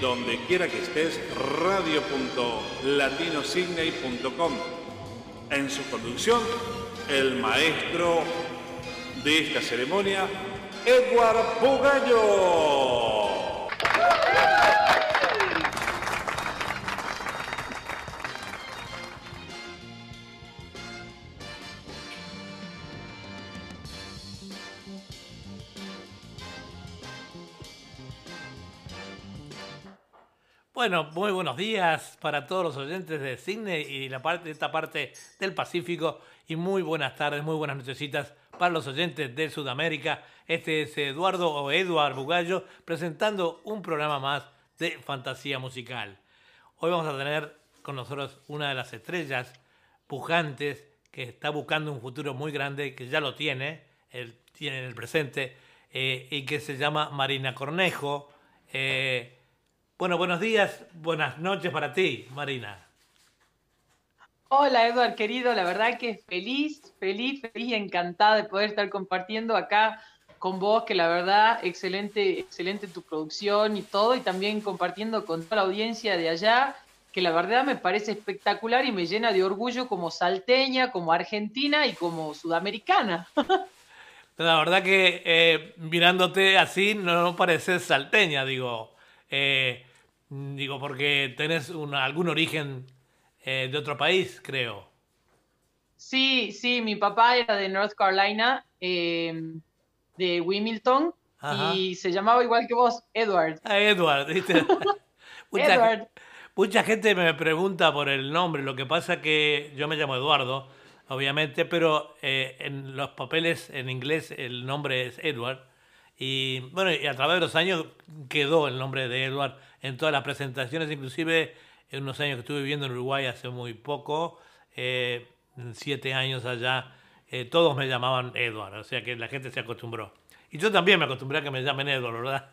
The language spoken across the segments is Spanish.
donde quiera que estés, radio.latinosigney.com. En su conducción, el maestro de esta ceremonia, Edward Pugallo. Bueno, muy buenos días para todos los oyentes de Cine y la parte, esta parte del Pacífico y muy buenas tardes, muy buenas nochecitas para los oyentes de Sudamérica. Este es Eduardo o Eduard Bugallo presentando un programa más de fantasía musical. Hoy vamos a tener con nosotros una de las estrellas pujantes que está buscando un futuro muy grande, que ya lo tiene, tiene en el presente, eh, y que se llama Marina Cornejo. Eh, bueno, buenos días, buenas noches para ti, Marina. Hola, Eduard, querido, la verdad que feliz, feliz, feliz y encantada de poder estar compartiendo acá con vos, que la verdad, excelente, excelente tu producción y todo, y también compartiendo con toda la audiencia de allá, que la verdad me parece espectacular y me llena de orgullo como salteña, como argentina y como sudamericana. La verdad que eh, mirándote así no pareces salteña, digo. Eh, digo, porque tenés algún origen eh, de otro país, creo. Sí, sí, mi papá era de North Carolina, em, de Wilmington, y se llamaba igual que vos, Edward. Ah, Edward, ¿viste? mucha, Edward. Mucha gente me pregunta por el nombre, lo que pasa que yo me llamo Eduardo, obviamente, pero eh, en los papeles en inglés el nombre es Edward. Y bueno, y a través de los años quedó el nombre de Edward en todas las presentaciones, inclusive en unos años que estuve viviendo en Uruguay hace muy poco, eh, siete años allá, eh, todos me llamaban Edward, o sea que la gente se acostumbró. Y yo también me acostumbré a que me llamen Edward, ¿verdad?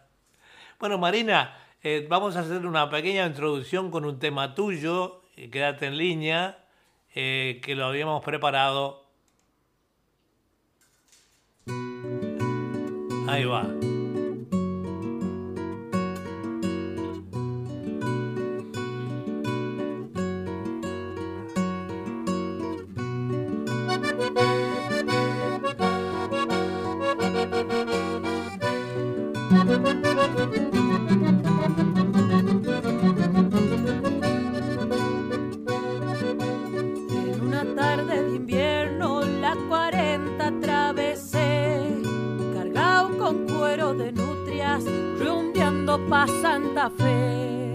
Bueno, Marina, eh, vamos a hacer una pequeña introducción con un tema tuyo, quédate en línea, que lo habíamos preparado Ahí pa' Santa Fe.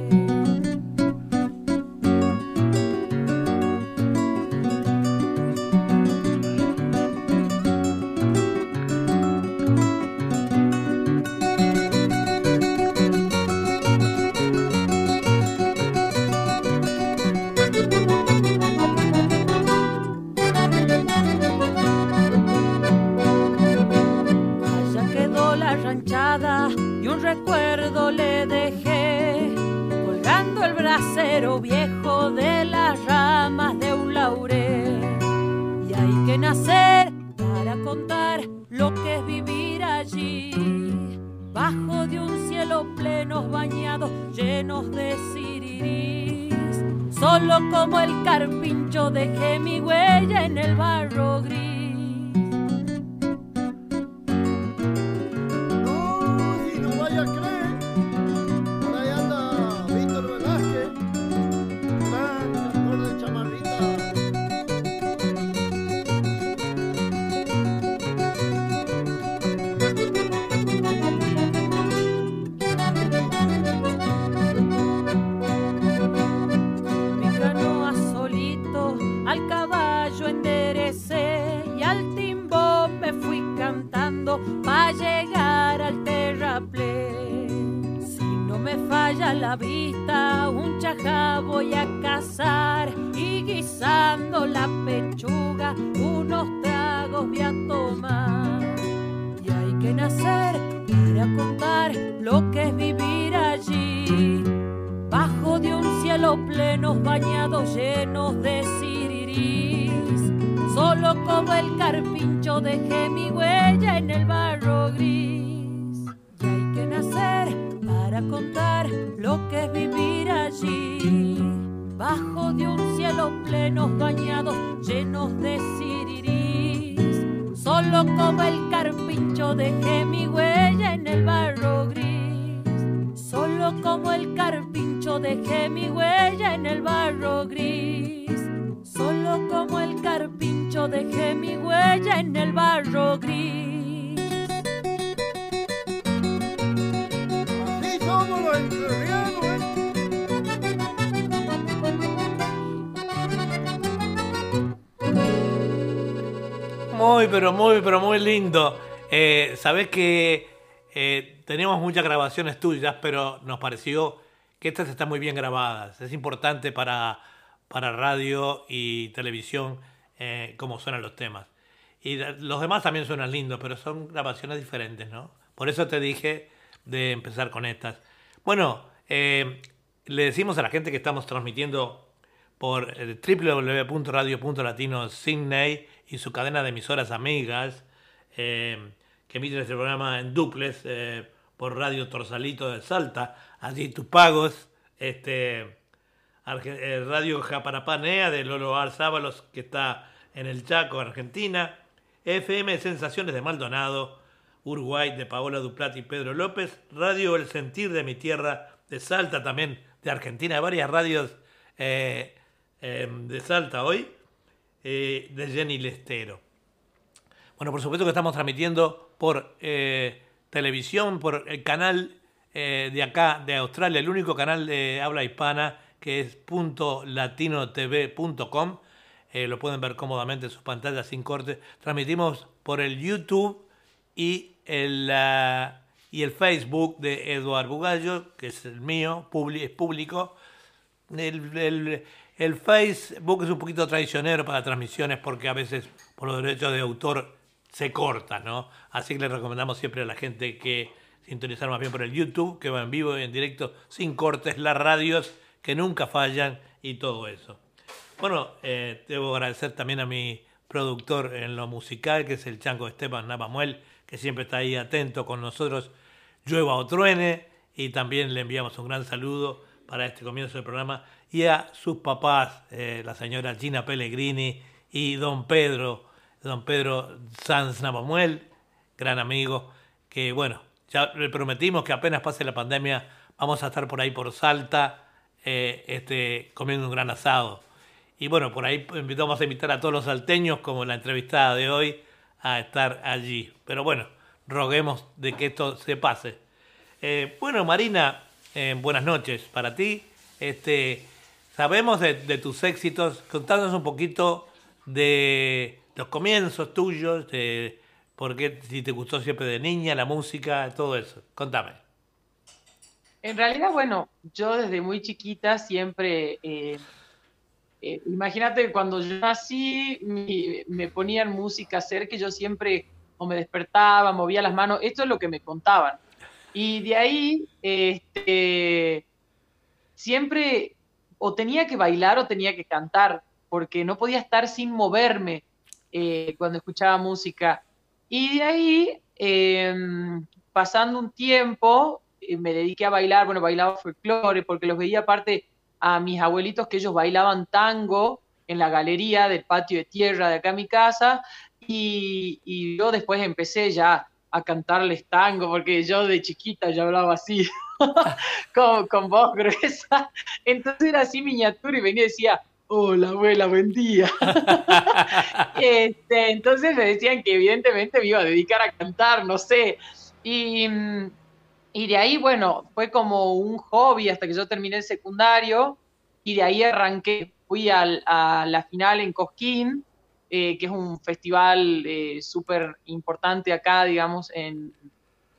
Muy, pero muy, lindo. Eh, Sabes que eh, tenemos muchas grabaciones tuyas, pero nos pareció que estas están muy bien grabadas. Es importante para, para radio y televisión eh, cómo suenan los temas. Y los demás también suenan lindos, pero son grabaciones diferentes, ¿no? Por eso te dije de empezar con estas. Bueno, eh, le decimos a la gente que estamos transmitiendo por eh, www.radio.latino Sydney y su cadena de emisoras amigas, eh, que emiten este programa en duples por Radio Torsalito de Salta, allí tus pagos, este, Radio Japarapanea de Lolo Arzábalos, que está en el Chaco, Argentina, FM Sensaciones de Maldonado, Uruguay de Paola Duplat y Pedro López, Radio El Sentir de mi tierra de Salta también, de Argentina, varias radios eh, em, de Salta hoy, eh, de Jenny Lestero. Bueno, por supuesto que estamos transmitiendo por eh, televisión, por el canal de acá, de Australia, el único canal de habla hispana que es .latinotv.com. lo pueden ver cómodamente en sus pantallas sin corte. Transmitimos por el YouTube y el, y el Facebook de Eduardo Bugallo, que es el mío, es público. El, Facebook es un poquito traicionero para transmisiones porque a veces por los derechos de autor se corta, ¿no? Así que le recomendamos siempre a la gente que sintonizar más bien por el YouTube, que va en vivo y en directo, sin cortes, las radios que nunca fallan y todo eso. Bueno, eh, debo agradecer también a mi productor en lo musical, que es el chanco Esteban Navamuel, que siempre está ahí atento con nosotros, llueva o truene, y también le enviamos un gran saludo para este comienzo del programa, y a sus papás, eh, la señora Gina Pellegrini y don Pedro, don Pedro Sanz Navamuel, gran amigo, que bueno, ya le prometimos que apenas pase la pandemia vamos a estar por ahí por Salta, eh, este, comiendo un gran asado. Y bueno, por ahí invitamos a invitar a todos los salteños, como la entrevistada de hoy, a estar allí. Pero bueno, roguemos de que esto se pase. Eh, bueno, Marina, buenas noches para ti. Este, sabemos de, tus éxitos. Contándonos un poquito de los comienzos tuyos, de por qué si te gustó siempre de niña, la música, todo eso. Contame. En realidad, bueno, yo desde muy chiquita siempre eh, eh, imagínate cuando yo nací, me ponían música cerca y yo siempre o me despertaba, movía las manos, esto es lo que me contaban. Y de ahí, este, siempre o tenía que bailar o tenía que cantar, porque no podía estar sin moverme eh, cuando escuchaba música. Y de ahí, em, pasando un tiempo, eh, me dediqué a bailar, bueno, bailaba folclore, porque los veía aparte a mis abuelitos que ellos bailaban tango en la galería del patio de tierra de acá en mi casa y, y yo después empecé ya a cantarles tango porque yo de chiquita ya hablaba así, con, con voz gruesa. Entonces era así miniatura y venía y decía, hola abuela, buen día. este, entonces me decían que evidentemente me iba a dedicar a cantar, no sé. Y, y de ahí, bueno, fue como un hobby hasta que yo terminé el secundario y de ahí arranqué, fui al, a la final en Cosquín, eh, que es un festival eh, súper importante acá, digamos, en,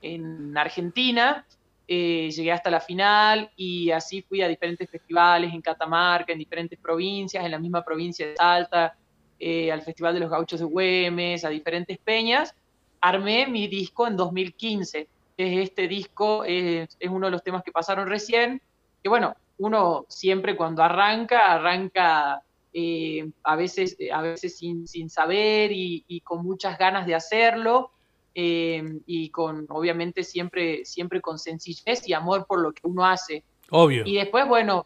en Argentina. Eh, llegué hasta la final y así fui a diferentes festivales en Catamarca, en diferentes provincias, en la misma provincia de Salta, al Festival de los Gauchos de Güemes, a diferentes peñas. Armé mi disco en 2015 es este disco, es, uno de los temas que pasaron recién, que bueno, uno siempre cuando arranca, arranca eh, a veces, a veces sin, sin saber y, con muchas ganas de hacerlo, eh, y con, obviamente, siempre, siempre con sencillez y amor por lo que uno hace. Obvio. Y después, bueno,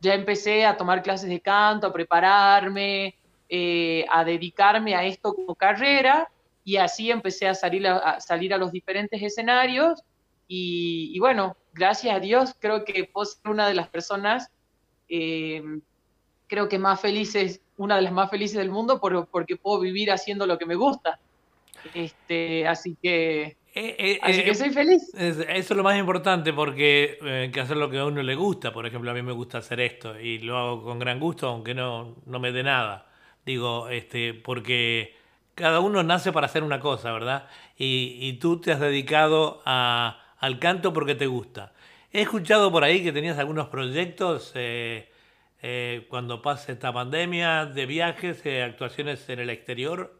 ya empecé a tomar clases de canto, a prepararme, eh, a dedicarme a esto como carrera, y así empecé a salir a, salir a los diferentes escenarios y, bueno, gracias a Dios creo que puedo ser una de las personas, eh, creo que más felices, una de las más felices del mundo porque puedo vivir haciendo lo que me gusta. Este, así que... Eh, eh, así que soy feliz. eso es lo más importante porque que hacer lo que a uno le gusta. Por ejemplo, a mí me gusta hacer esto y lo hago con gran gusto, aunque no, no me dé nada. Digo, este, porque cada uno nace para hacer una cosa, ¿verdad? Y, tú te has dedicado al canto porque te gusta. He escuchado por ahí que tenías algunos proyectos eh, eh, cuando pase esta pandemia de viajes, eh, actuaciones en el exterior.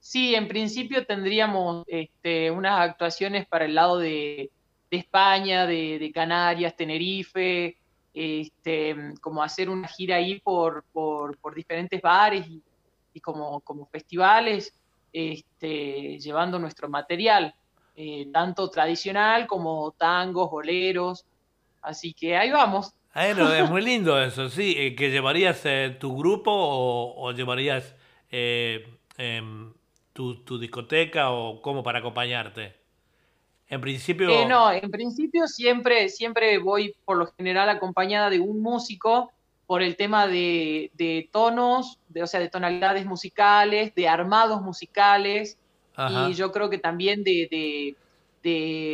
Sí, en principio tendríamos este, unas actuaciones para el lado de, España, de, Canarias, Tenerife, este, como hacer una gira ahí por, por, por diferentes bares y y como, como festivales, este, llevando nuestro material, eh, tanto tradicional como tangos, boleros. Así que ahí vamos. Bueno, es muy lindo eso, sí. Eh, ¿Que llevarías eh, tu grupo o, llevarías em, tu, tu, discoteca o cómo para acompañarte? En principio... no, en principio siempre, siempre voy por lo general acompañada de un músico por el tema de, tonos, de, o sea, de tonalidades musicales, de armados musicales, y yo creo que también de,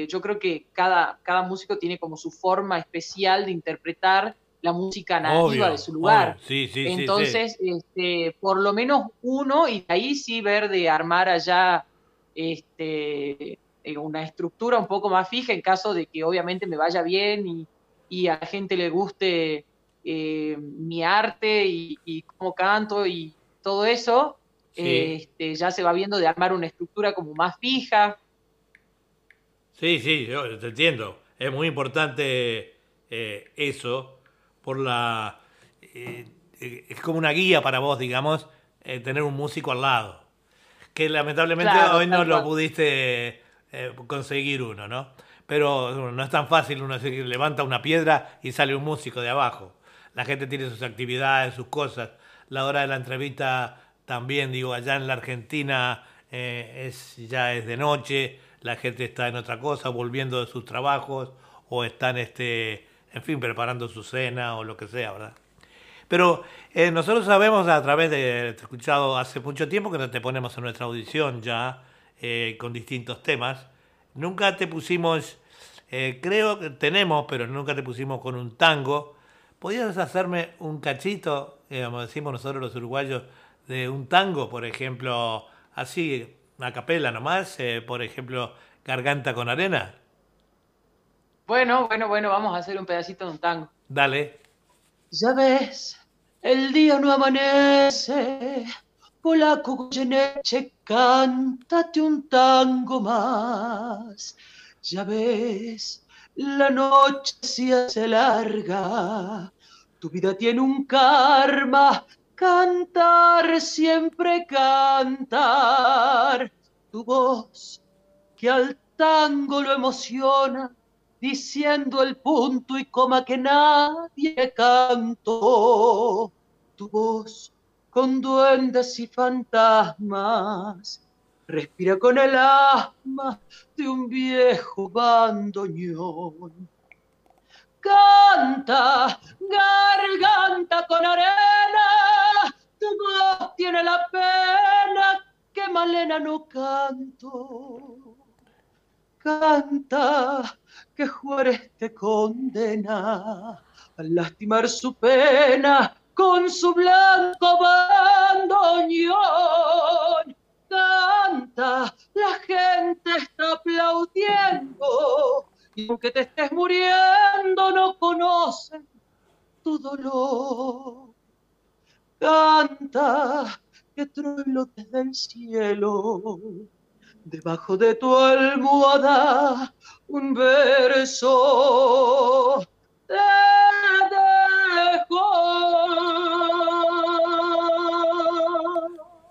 yo creo que cada, cada músico tiene como su forma especial de interpretar la música nativa de su lugar. Entonces, Este, por lo menos uno, y ahí sí ver de armar allá este, eh, una estructura un poco más fija en caso de que obviamente me vaya bien y, y a la gente le guste eh, mi arte y, cómo canto y todo eso, este, ya se va viendo de armar una estructura como más fija. Sí, sí, yo te entiendo. Es muy importante eh, eso por la... Eh, es como una guía para vos, digamos, tener un músico al lado. Que lamentablemente hoy no lo pudiste conseguir uno, ¿no? Pero no es tan fácil uno decir, levanta una piedra y sale un músico de abajo la gente tiene sus actividades, sus cosas. La hora de la entrevista también, digo, allá en la Argentina eh, es, ya es de noche, la gente está en otra cosa, volviendo de sus trabajos o están, este, en fin, preparando su cena o lo que sea, ¿verdad? Pero eh, nosotros sabemos a través de, te escuchado hace mucho tiempo que te ponemos en nuestra audición ya eh, con distintos temas. Nunca te pusimos, creo que tenemos, pero nunca te pusimos con un tango. ¿Podrías hacerme un cachito, eh, como decimos nosotros los uruguayos, de un tango, por ejemplo, así, a capela nomás, eh, por ejemplo, Garganta con Arena? Bueno, bueno, bueno, vamos a hacer un pedacito de un tango. Dale. Ya ves, el día no amanece, polaco Goyeneche, cántate un tango más. Ya ves, la noche se hace larga, tu vida tiene un karma, cantar, siempre cantar. Tu voz que al tango lo emociona, diciendo el punto y coma que nadie cantó. Tu voz con duendes y fantasmas respira con el asma de un viejo bandoneón. Canta, garganta con arena, tu voz tiene la pena que Malena no canto. Canta, que Juárez te condena a lastimar su pena con su blanco bandoneón canta, la gente está aplaudiendo y aunque te estés muriendo no conocen tu dolor. Canta, que trueno desde el cielo, debajo de tu almohada un verso te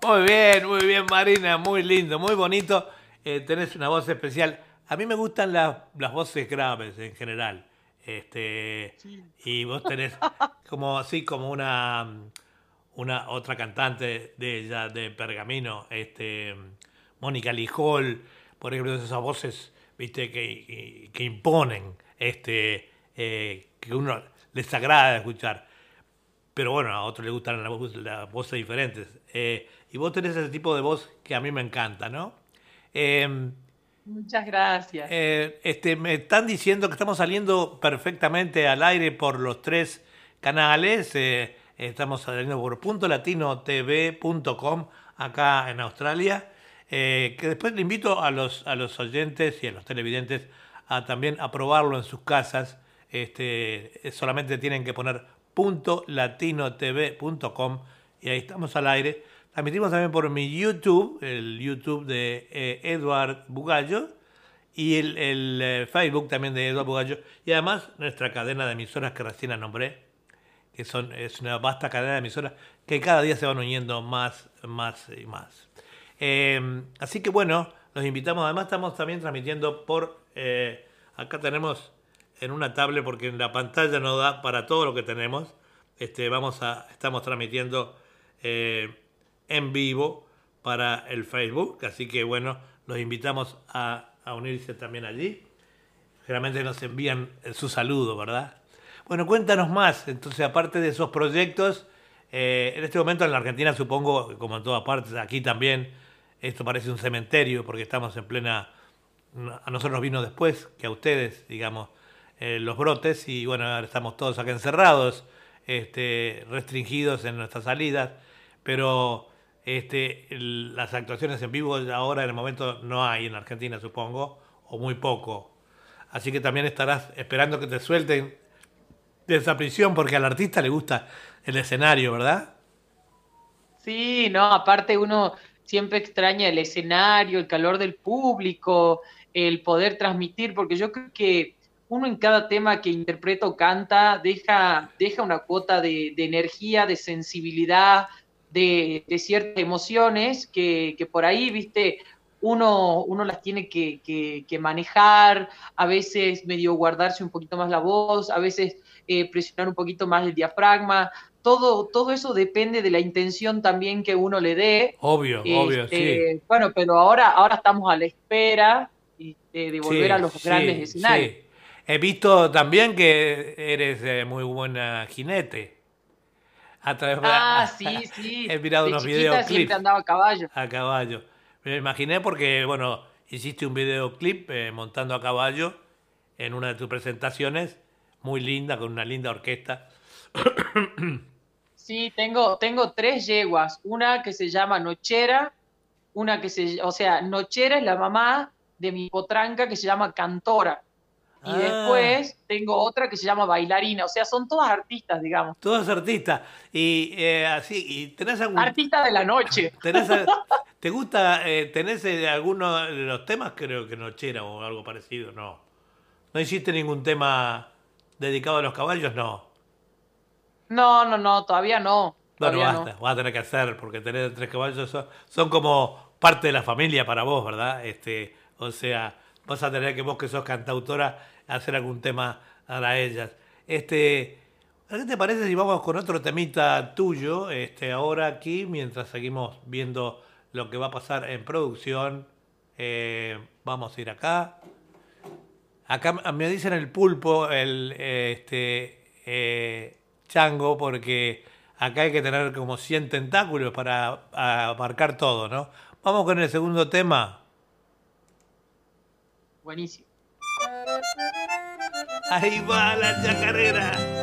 Muy bien, muy bien, Marina, muy lindo, muy bonito. Eh, tenés una voz especial. A mí me gustan las voces graves en general. Este, Y vos tenés como así como una, una otra cantante de ella, de Pergamino, este, Mónica Lijol, por ejemplo, esas voces viste que, que imponen, este, eh, que uno les agrada escuchar. Pero bueno, a otros les gustan las, voces diferentes. Eh, y vos tenés ese tipo de voz que a mí me encanta, ¿no? Em, Muchas gracias. Eh, este, me están diciendo que estamos saliendo perfectamente al aire por los tres canales. Estamos saliendo por puntolatino.tv.com acá en Australia. Que después le invito a los, a los oyentes y a los televidentes a también probarlo en sus casas. Este, solamente tienen que poner .latinotv.com y ahí estamos al aire. Transmitimos también por mi YouTube, el YouTube de eh, Edward Bugallo y el, eh, Facebook también de Edward Bugallo y además nuestra cadena de emisoras que recién nombré, que son, es una vasta cadena de emisoras que cada día se van uniendo más, más y más. Eh, así que bueno, los invitamos. Además estamos también transmitiendo por... acá tenemos en una tablet porque en la pantalla no da para todo lo que tenemos. Este, vamos a, estamos transmitiendo eh, en vivo para el Facebook, así que bueno, los invitamos a, unirse también allí. Generalmente nos envían su saludo, ¿verdad? Bueno, cuéntanos más, entonces aparte de esos proyectos, eh, en este momento en la Argentina supongo, como en todas partes, aquí también, esto parece un cementerio porque estamos en plena, a nosotros nos vino después que a ustedes, digamos, eh, los brotes y bueno, ahora estamos todos acá encerrados, este, restringidos en nuestras salidas, pero este, las actuaciones en vivo ahora en el momento no hay en Argentina, supongo, o muy poco. Así que también estarás esperando que te suelten de esa prisión porque al artista le gusta el escenario, ¿verdad? Sí, no, aparte uno siempre extraña el escenario, el calor del público, el poder transmitir, porque yo creo que uno en cada tema que interpreta o canta deja, deja una cuota de, energía, de sensibilidad, de, ciertas emociones que, por ahí, viste, uno, uno las tiene que, manejar, a veces medio guardarse un poquito más la voz, a veces eh, presionar un poquito más el diafragma. Todo, todo eso depende de la intención también que uno le dé. Obvio, obvio, este, sí. Bueno, pero ahora, ahora estamos a la espera este, de volver a los grandes escenarios. He visto también que eres eh, muy buena jinete. A través ah, sí, sí. He mirado unos videoclips. siempre andaba a caballo. A caballo. Me imaginé porque, bueno, hiciste un videoclip eh, montando a caballo en una de tus presentaciones, muy linda, con una linda orquesta. Sí, tengo, tengo tres yeguas. Una que se llama Nochera, una que se, o sea, Nochera es la mamá de mi potranca que se llama Cantora. Y ah. después tengo otra que se llama bailarina, o sea, son todas artistas, digamos. Todas artistas. Y eh, así, y tenés algún... Artista de la noche. ¿Te gusta, eh, tenés eh, alguno de los temas, creo que Nochera o algo parecido? No. ¿No hiciste ningún tema dedicado a los caballos? No. No, no, no, todavía no. Bueno, basta, vas a tener que hacer, porque tener tres caballos son, son como parte de la familia para vos, ¿verdad? Este, o sea, vas a tener que vos que sos cantautora hacer algún tema para ellas. Este, ¿Qué te parece si vamos con otro temita tuyo este, ahora aquí, mientras seguimos viendo lo que va a pasar en producción? Eh, vamos a ir acá. Acá me dicen el pulpo, el este, eh, chango, porque acá hay que tener como 100 tentáculos para abarcar todo, ¿no? Vamos con el segundo tema. Buenísimo. Ahí va la chacarera.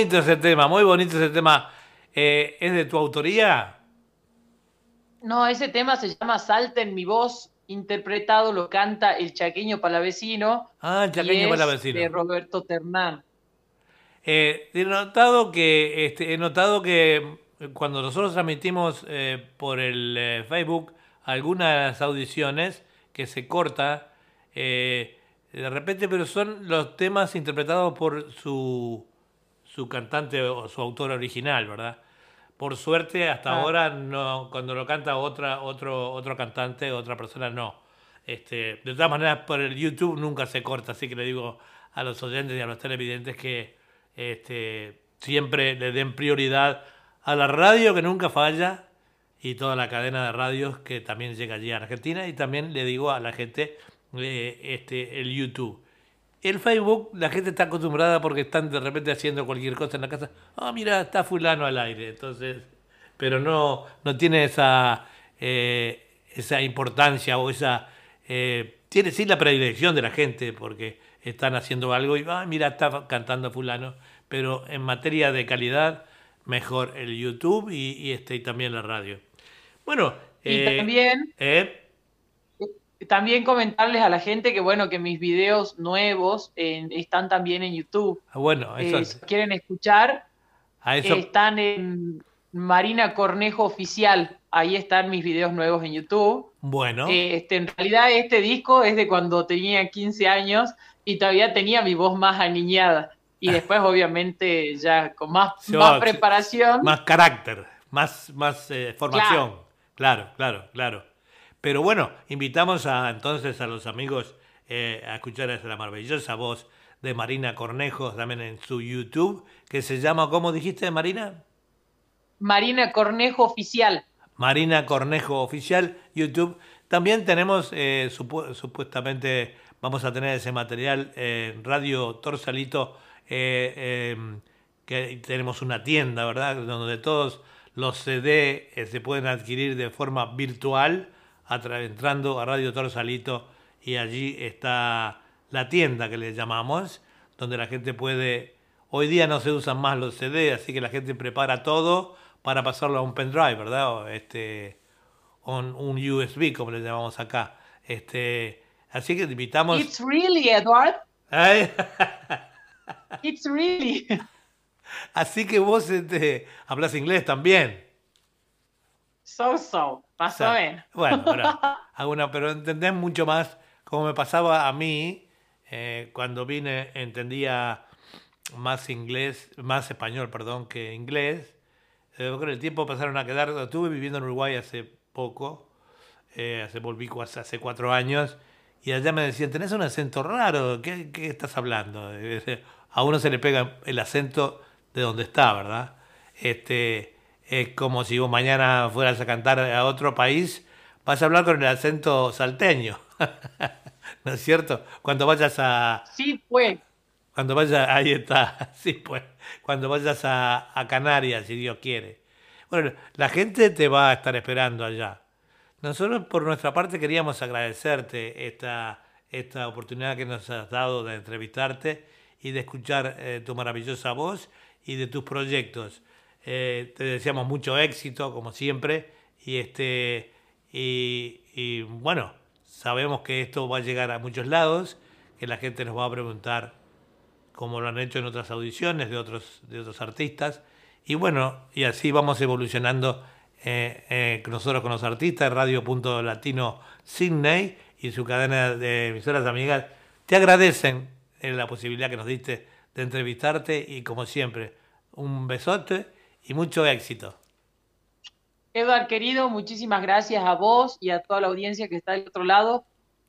Bonito ese tema, muy bonito ese tema. Eh, ¿Es de tu autoría? No, ese tema se llama Salta en mi voz, interpretado, lo canta el chaqueño palavecino. Ah, el chaqueño palavecino. De Roberto Ternán. Eh, he notado que este, he notado que cuando nosotros transmitimos eh, por el Facebook algunas audiciones que se corta de repente, pero son los temas interpretados por su su cantante o su autor original, ¿verdad? Por suerte, hasta ah. ahora, no, cuando lo canta otra, otro, otro cantante, otra persona, no. Este, de todas maneras, por el YouTube nunca se corta, así que le digo a los oyentes y a los televidentes que este, siempre le den prioridad a la radio que nunca falla y toda la cadena de radios que también llega allí a Argentina y también le digo a la gente eh, este, el YouTube. El Facebook, la gente está acostumbrada porque están de repente haciendo cualquier cosa en la casa. Ah, mira, está fulano al aire. Entonces, pero no, no tiene esa, eh, esa importancia o esa... Eh, tiene sí la predilección de la gente porque están haciendo algo y, ah, mira, está cantando fulano. Pero en materia de calidad, mejor el YouTube y, este, y también la radio. Bueno, y eh, también también comentarles a la gente que bueno que mis videos nuevos están también en YouTube. Ah, bueno, eso eh, si quieren escuchar, están en Marina Cornejo Oficial. Ahí están mis videos nuevos en YouTube. Bueno. Este, en realidad este disco es de cuando tenía 15 años y todavía tenía mi voz más aniñada. Y después, obviamente, ya con más, más preparación. Más carácter, más, más eh, formación. Claro. claro, claro, Pero bueno, invitamos a, entonces a los amigos eh, a escuchar esa maravillosa voz de Marina Cornejo también en su YouTube, que se llama, ¿cómo dijiste, Marina? Marina Cornejo Oficial. Marina Cornejo Oficial, YouTube. También tenemos, eh, supuestamente, vamos a tener ese material en Radio Torsalito, eh, em, que tenemos una tienda, ¿verdad? Donde todos los CD se pueden adquirir de forma virtual, entrando a Radio Torsalito y allí está la tienda que le llamamos, donde la gente puede... Hoy día no se usan más los CD, así que la gente prepara todo para pasarlo a un pendrive, ¿verdad? O este, un, un USB, como le llamamos acá. Este, así que invitamos. It's really, Edward. It's really. Así que vos este, hablas inglés también. So, so, más o menos. Bueno, alguna, pero entendés mucho más, como me pasaba a mí, eh, cuando vine entendía más inglés, más español, perdón, que inglés, eh, con el tiempo pasaron a quedar, estuve viviendo en Uruguay hace poco, eh, hace volví hace cuatro años, y allá me decían, tenés un acento raro, ¿qué, estás hablando? A uno se le pega el acento de donde está, ¿verdad? Este, es como si vos mañana fueras a cantar a otro país, vas a hablar con el acento salteño, ¿no es cierto? Cuando vayas a... Sí, pues. Cuando vayas, ahí está, sí, pues cuando vayas a, Canarias, si Dios quiere. Bueno, la gente te va a estar esperando allá. Nosotros por nuestra parte queríamos agradecerte esta, esta oportunidad que nos has dado de entrevistarte y de escuchar eh, tu maravillosa voz y de tus proyectos. Eh, te deseamos mucho éxito, como siempre, y, este, y, bueno, sabemos que esto va a llegar a muchos lados, que la gente nos va a preguntar como lo han hecho en otras audiciones de otros, de otros artistas. Y bueno, y así vamos evolucionando eh, eh, nosotros con los artistas, Radio Punto Latino Sydney y su cadena de emisoras amigas, te agradecen la posibilidad que nos diste de entrevistarte y como siempre, un besote y mucho éxito. Eduard, querido, muchísimas gracias a vos y a toda la audiencia que está del otro lado.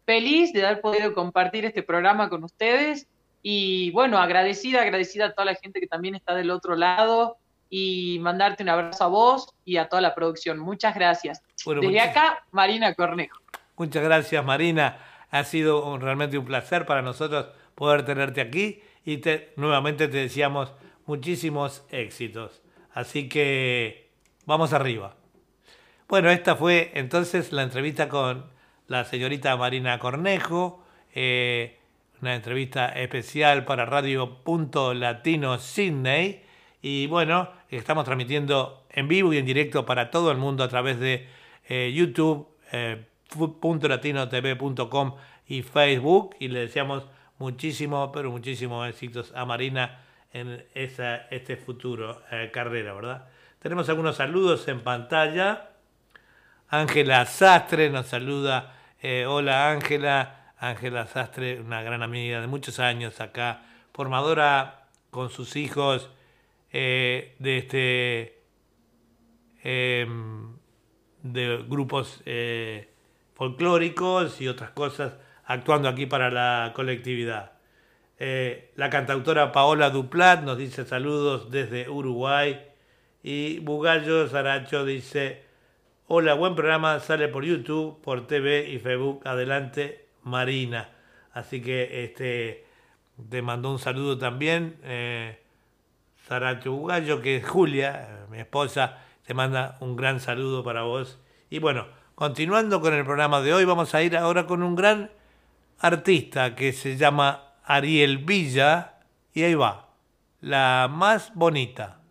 Feliz de haber podido compartir este programa con ustedes y bueno, agradecida, agradecida a toda la gente que también está del otro lado y mandarte un abrazo a vos y a toda la producción. Muchas gracias. Desde acá, Marina Cornejo. Muchas gracias, Marina. Ha sido realmente un placer para nosotros poder tenerte aquí y te, nuevamente te deseamos muchísimos éxitos. Así que vamos arriba. Bueno, esta fue entonces la entrevista con la señorita Marina Cornejo. Eh, una entrevista especial para Radio Punto Latino Sydney. Y bueno, estamos transmitiendo en vivo y en directo para todo el mundo a través de eh, YouTube, eh, .latinotv.com y Facebook. Y le deseamos muchísimo, pero muchísimos éxitos a Marina en esa, este futuro eh, carrera, ¿verdad? Tenemos algunos saludos en pantalla. Ángela Sastre nos saluda. Eh, hola Ángela. Ángela Sastre, una gran amiga de muchos años acá, formadora con sus hijos eh, de este em, de grupos folclóricos y otras cosas, actuando aquí para la colectividad. Eh, la cantautora Paola Duplat nos dice saludos desde Uruguay y Bugallo Saracho dice, hola, buen programa, sale por YouTube, por TV y Facebook, adelante, Marina. Así que este, te mandó un saludo también. Eh, Sara Chugallo, que es Julia, mi esposa, te manda un gran saludo para vos. Y bueno, continuando con el programa de hoy, vamos a ir ahora con un gran artista que se llama Ariel Villa. Y ahí va, la más bonita.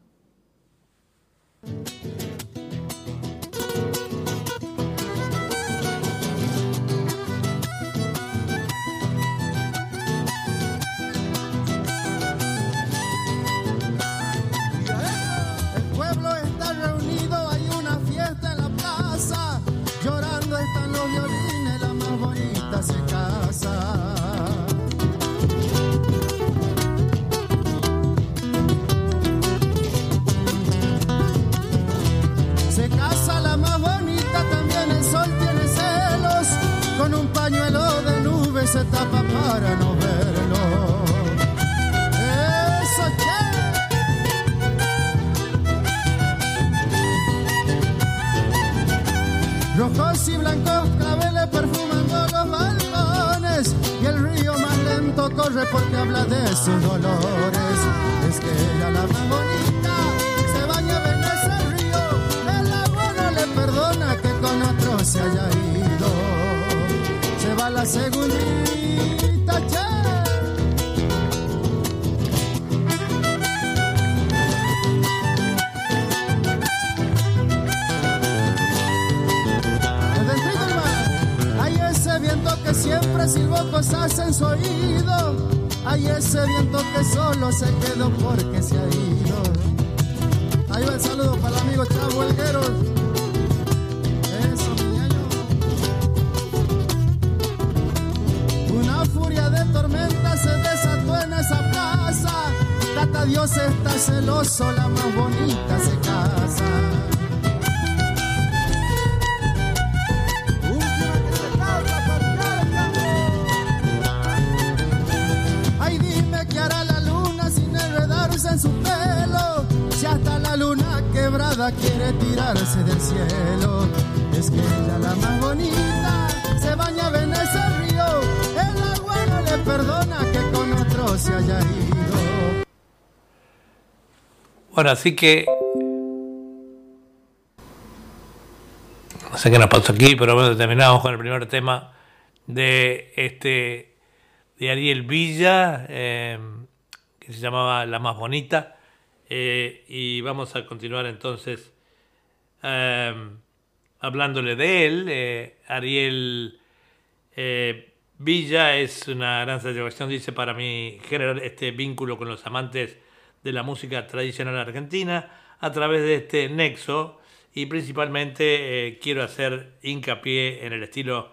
Corre porque habla de sus dolores. Es que ella la más bonita se baña en ese río, el agua no le perdona que con otro se haya ido. Se va la segundita, che. Siempre silbó cosas en su oído. Hay ese viento que solo se quedó porque se ha ido. Ahí va el saludo para el amigo Chavo Elguero. Eso, mi año. Una furia de tormenta se desató en esa plaza. Tata Dios está celoso, la más bonita se casa. Quiere tirarse del cielo, es que ella la más bonita se baña en ese río. El agua no le perdona que con otro se haya ido. Bueno, así que. No sé qué nos pasó aquí, pero bueno, terminamos con el primer tema de este de Ariel Villa. Eh, se llamaba La Más Bonita. Eh, y vamos a continuar entonces eh, hablándole de él. Eh, Ariel Villa es una gran satisfacción, dice, para mí generar este vínculo con los amantes de la música tradicional argentina a través de este nexo y principalmente quiero hacer hincapié en el estilo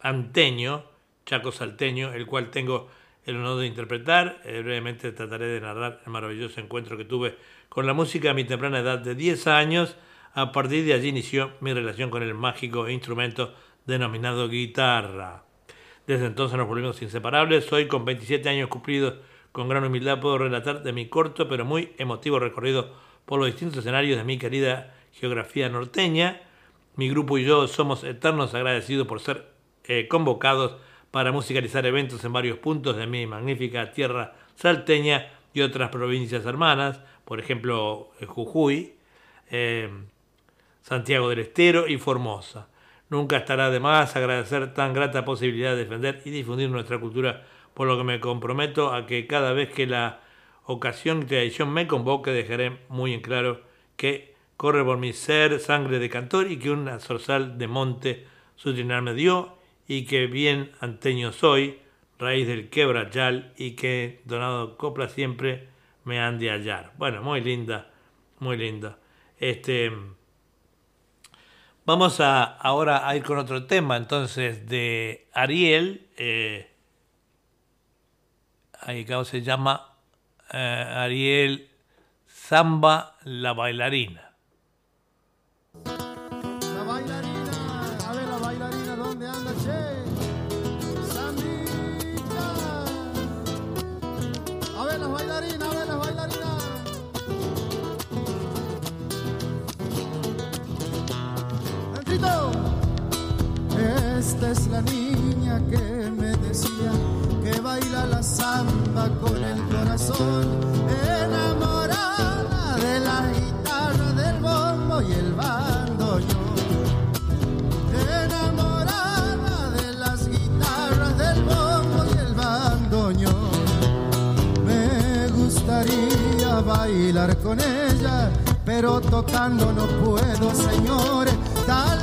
anteño, chaco salteño, el cual tengo el honor de interpretar. Eh, brevemente trataré de narrar el maravilloso encuentro que tuve con la música a mi temprana edad de 10 años. A partir de allí inició mi relación con el mágico instrumento denominado guitarra. Desde entonces nos volvimos inseparables. Hoy, con 27 años cumplidos, con gran humildad puedo relatar de mi corto pero muy emotivo recorrido por los distintos escenarios de mi querida geografía norteña. Mi grupo y yo somos eternos agradecidos por ser eh, convocados para musicalizar eventos en varios puntos de mi magnífica tierra salteña y otras provincias hermanas, por ejemplo eh, Jujuy, eh, Santiago del Estero y Formosa. Nunca estará de más agradecer tan grata posibilidad de defender y difundir nuestra cultura, por lo que me comprometo a que cada vez que la ocasión y tradición me convoque dejaré muy en claro que corre por mi ser sangre de cantor y que una zorzal de monte su me dio y que bien anteño soy, raíz del quebrachal, y que donado copla siempre me han de hallar. Bueno, muy linda, muy linda. Este, vamos a ahora a ir con otro tema, entonces, de Ariel, eh, ahí se llama eh, Ariel Zamba la bailarina. Es la niña que me decía que baila la samba con el corazón, enamorada de la guitarra, del bombo y el bandoneón. Enamorada de las guitarras, del bombo y el bandoneón. Me gustaría bailar con ella, pero tocando no puedo, señores Tal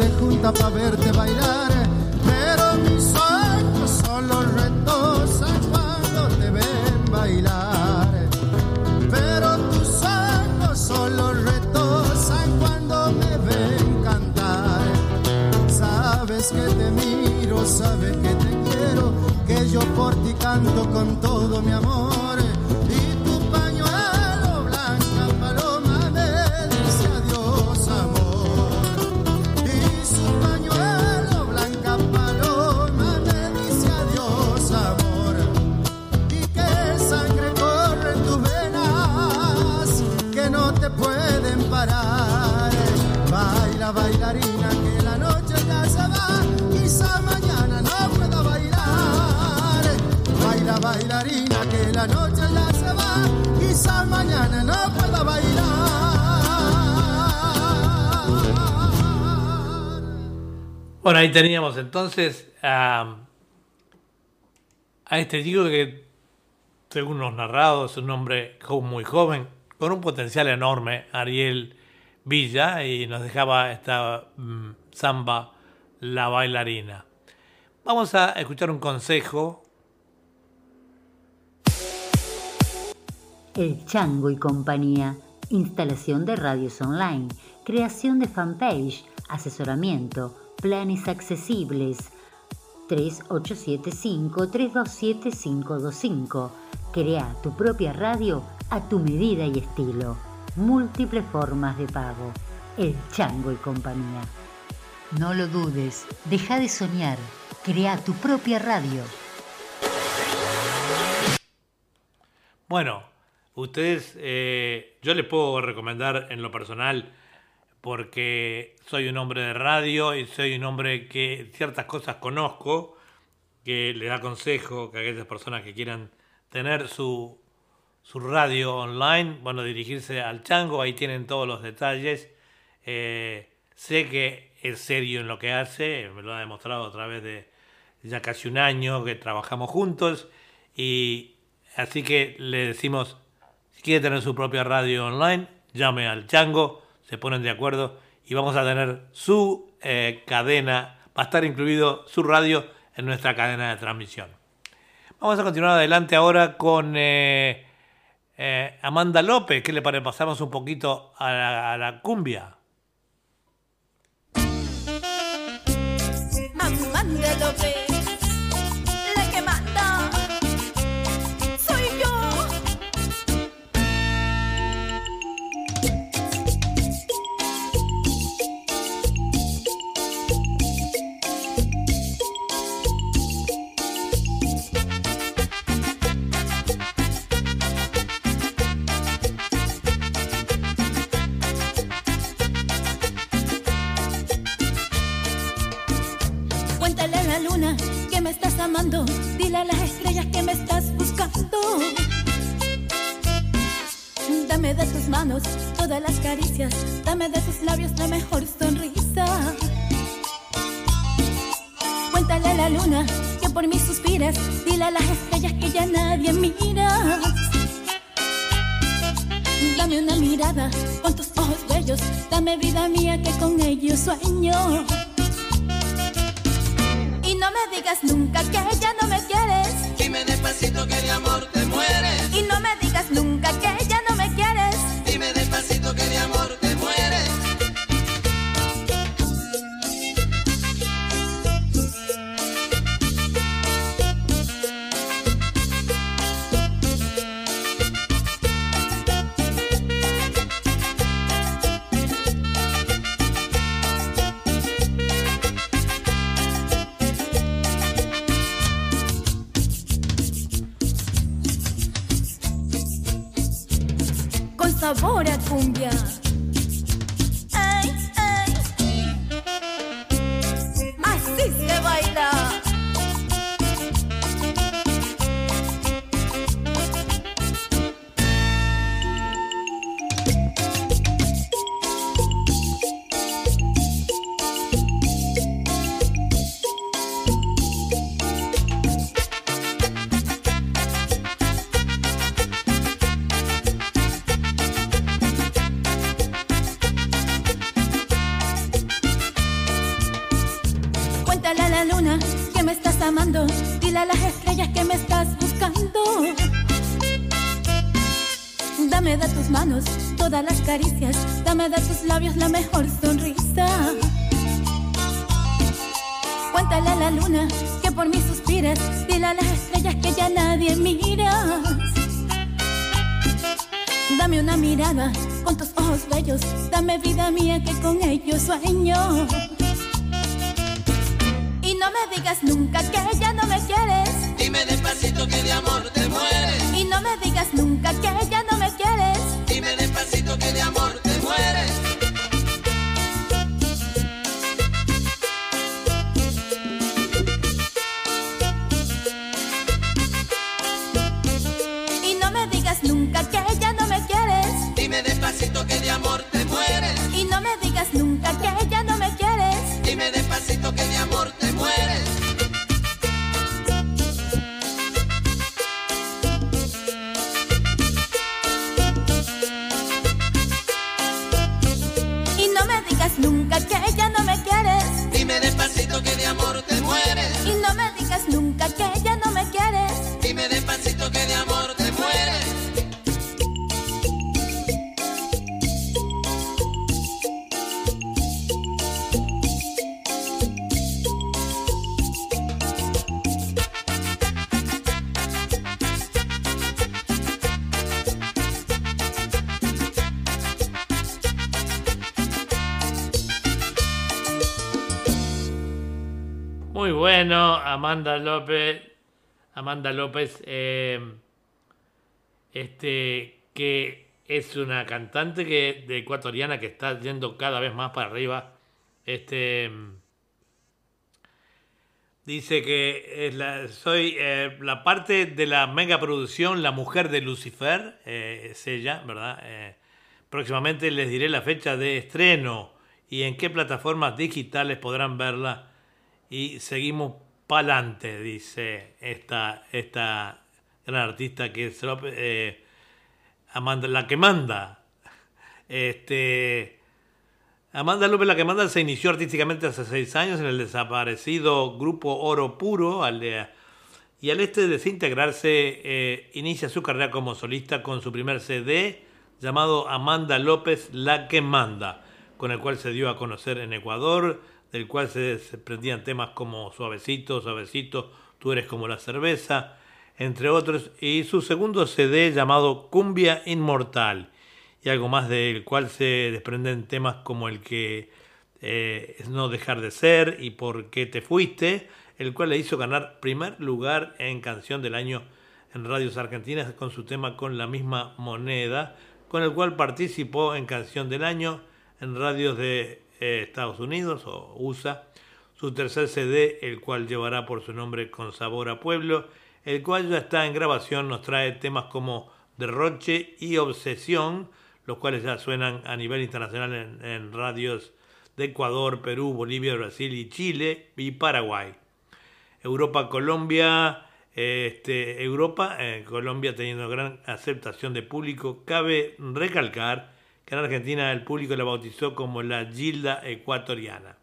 puerta para verte bailar, pero mis ojos solo retosan cuando te ven bailar. Pero tus ojos solo retosan cuando me ven cantar. Sabes que te miro, sabes que te quiero, que yo por ti canto con todo mi amor. Quizás mañana no pueda bailar. Bueno, ahí teníamos entonces a, este chico que, según los narrados, es un hombre muy joven, con un potencial enorme, Ariel Villa, y nos dejaba esta mm, samba, la bailarina. Vamos a escuchar un consejo El Chango y compañía, instalación de radios online, creación de fanpage, asesoramiento, planes accesibles. 3875-327-525. Crea tu propia radio a tu medida y estilo. Múltiples formas de pago. El Chango y compañía. No lo dudes, deja de soñar. Crea tu propia radio. Bueno, Ustedes, eh, yo les puedo recomendar en lo personal, porque soy un hombre de radio y soy un hombre que ciertas cosas conozco, que le da consejo que aquellas personas que quieran tener su, su radio online, bueno, dirigirse al chango, ahí tienen todos los detalles. Eh, sé que es serio en lo que hace, me lo ha demostrado a través de ya casi un año que trabajamos juntos y así que le decimos quiere tener su propia radio online, llame al Chango, se ponen de acuerdo y vamos a tener su eh, cadena, va a estar incluido su radio en nuestra cadena de transmisión. Vamos a continuar adelante ahora con eh, eh, Amanda López. ¿Qué le parece? Pasamos un poquito a la cumbia. Las caricias, dame de tus labios la mejor sonrisa. Cuéntale a la luna que por mí suspiras, dile a las estrellas que ya nadie mira. Dame una mirada con tus ojos bellos, dame vida mía que con ellos sueño no me digas nunca que ya no me quieres. Dime despacito que de amor te mueres. Y no Amanda López. Amanda López, eh, este, que es una cantante que, de ecuatoriana que está yendo cada vez más para arriba. Este, dice que es la- soy eh, la parte de la mega producción La Mujer de Lucifer, eh, es ella, ¿verdad? Próximamente les diré la fecha de estreno y en qué plataformas digitales podrán verla y seguimos pa'lante, dice esta, esta gran artista que es eh, Amanda, la que manda. Este, Amanda López, la que manda, se inició artísticamente hace seis años en el desaparecido grupo Oro Puro. Y al este de desintegrarse, eh, inicia su carrera como solista con su primer CD llamado Amanda López, la que manda, con el cual se dio a conocer en Ecuador, del cual se desprendían temas como Suavecito, Suavecito, Tú eres como la cerveza, entre otros, y su segundo CD llamado Cumbia Inmortal, y algo más del cual se desprenden temas como el que eh, es No dejar de ser y Por qué te fuiste, el cual le hizo ganar primer lugar en Canción del Año en Radios Argentinas con su tema Con la misma moneda, con el cual participó en Canción del Año en radios de eh, Estados Unidos o USA. Su tercer CD, el cual llevará por su nombre Con Sabor a Pueblo, el cual ya está en grabación, nos trae temas como Derroche y Obsesión, los cuales ya suenan a nivel internacional en, radios de Ecuador, Perú, Bolivia, Brasil y Chile y Paraguay. Europa, Colombia, este, Europa, eh, Colombia teniendo gran aceptación de público. Cabe recalcar en Argentina el público la bautizó como la Gilda ecuatoriana.